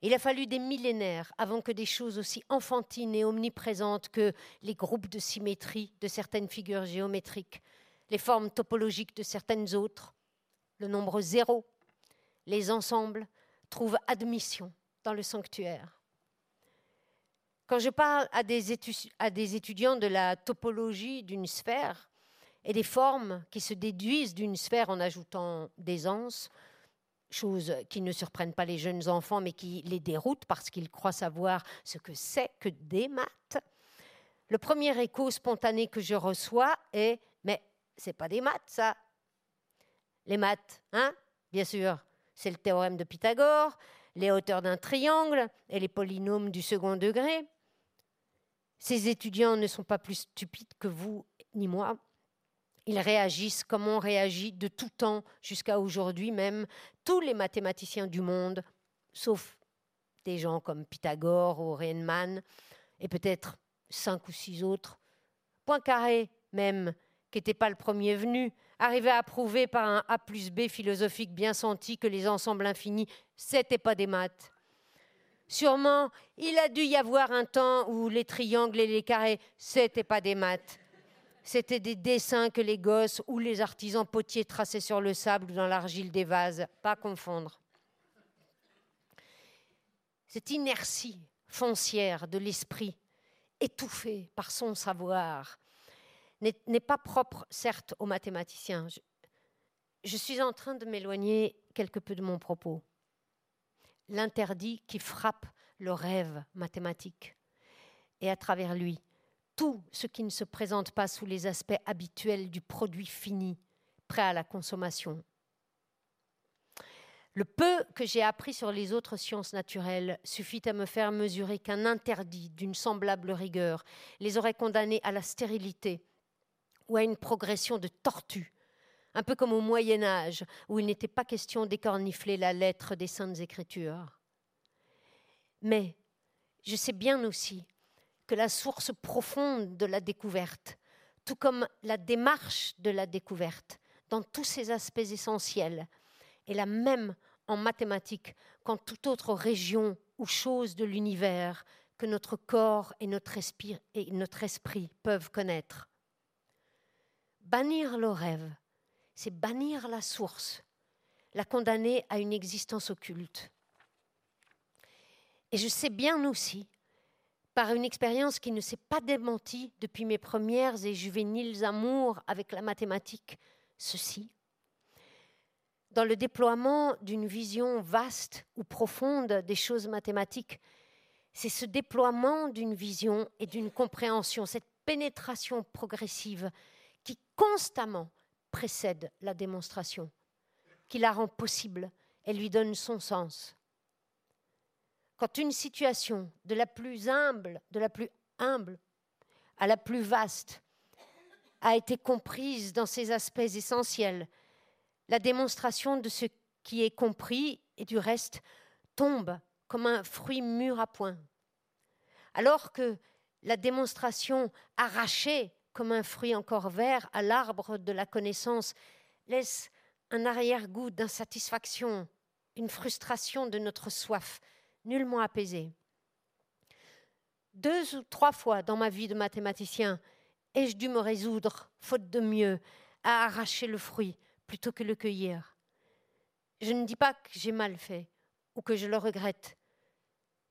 Il a fallu des millénaires avant que des choses aussi enfantines et omniprésentes que les groupes de symétrie de certaines figures géométriques les formes topologiques de certaines autres, le nombre zéro, les ensembles trouvent admission dans le sanctuaire. Quand je parle à des, étudiants de la topologie d'une sphère et des formes qui se déduisent d'une sphère en ajoutant des anses, choses qui ne surprennent pas les jeunes enfants mais qui les déroutent parce qu'ils croient savoir ce que c'est que des maths, le premier écho spontané que je reçois est Mais c'est pas des maths, ça. Les maths, hein Bien sûr, c'est le théorème de Pythagore, les hauteurs d'un triangle et les polynômes du second degré. Ces étudiants ne sont pas plus stupides que vous ni moi. Ils réagissent comme on réagit de tout temps jusqu'à aujourd'hui même, tous les mathématiciens du monde, sauf des gens comme Pythagore ou Riemann, et peut-être cinq ou six autres. Poincaré même qui n'était pas le premier venu, arrivait à prouver par un A plus B philosophique bien senti que les ensembles infinis, c'était pas des maths. Sûrement, il a dû y avoir un temps où les triangles et les carrés, c'était pas des maths. C'était des dessins que les gosses ou les artisans potiers traçaient sur le sable ou dans l'argile des vases, pas confondre. Cette inertie foncière de l'esprit, étouffée par son savoir, n'est pas propre, certes, aux mathématiciens. Je, suis en train de m'éloigner quelque peu de mon propos. L'interdit qui frappe le rêve mathématique et à travers lui tout ce qui ne se présente pas sous les aspects habituels du produit fini, prêt à la consommation. Le peu que j'ai appris sur les autres sciences naturelles suffit à me faire mesurer qu'un interdit d'une semblable rigueur les aurait condamnés à la stérilité, ou à une progression de tortue, un peu comme au Moyen Âge, où il n'était pas question d'écornifler la lettre des saintes écritures. Mais je sais bien aussi que la source profonde de la découverte, tout comme la démarche de la découverte, dans tous ses aspects essentiels, est la même en mathématiques qu'en toute autre région ou chose de l'univers que notre corps et notre, esprit, et notre esprit peuvent connaître. Bannir le rêve, c'est bannir la source, la condamner à une existence occulte. Et je sais bien aussi, par une expérience qui ne s'est pas démentie depuis mes premières et juvéniles amours avec la mathématique, ceci. Dans le déploiement d'une vision vaste ou profonde des choses mathématiques, c'est ce déploiement d'une vision et d'une compréhension, cette pénétration progressive qui constamment précède la démonstration, qui la rend possible et lui donne son sens. Quand une situation de la plus humble, de la plus humble à la plus vaste, a été comprise dans ses aspects essentiels. La démonstration de ce qui est compris et du reste tombe comme un fruit mûr à point. Alors que la démonstration arrachée comme un fruit encore vert à l'arbre de la connaissance laisse un arrière-goût d'insatisfaction, une frustration de notre soif, nullement apaisée. Deux ou trois fois dans ma vie de mathématicien, ai-je dû me résoudre, faute de mieux, à arracher le fruit plutôt que le cueillir. Je ne dis pas que j'ai mal fait ou que je le regrette,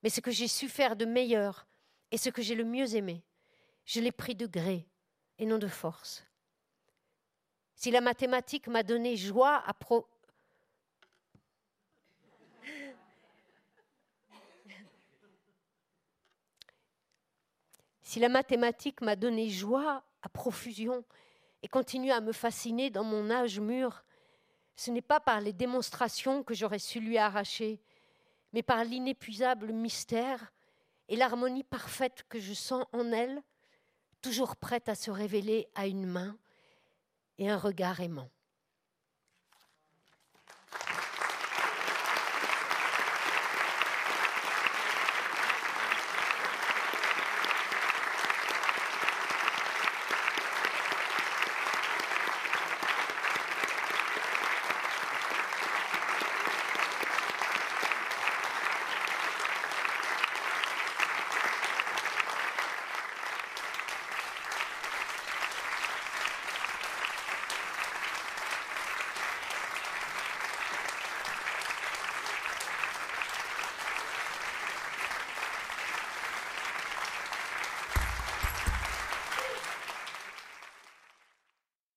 mais ce que j'ai su faire de meilleur et ce que j'ai le mieux aimé, je l'ai pris de gré et non de force. Si la mathématique m'a donné joie à profusion et continue à me fasciner dans mon âge mûr, ce n'est pas par les démonstrations que j'aurais su lui arracher, mais par l'inépuisable mystère et l'harmonie parfaite que je sens en elle, toujours prête à se révéler à une main et un regard aimant.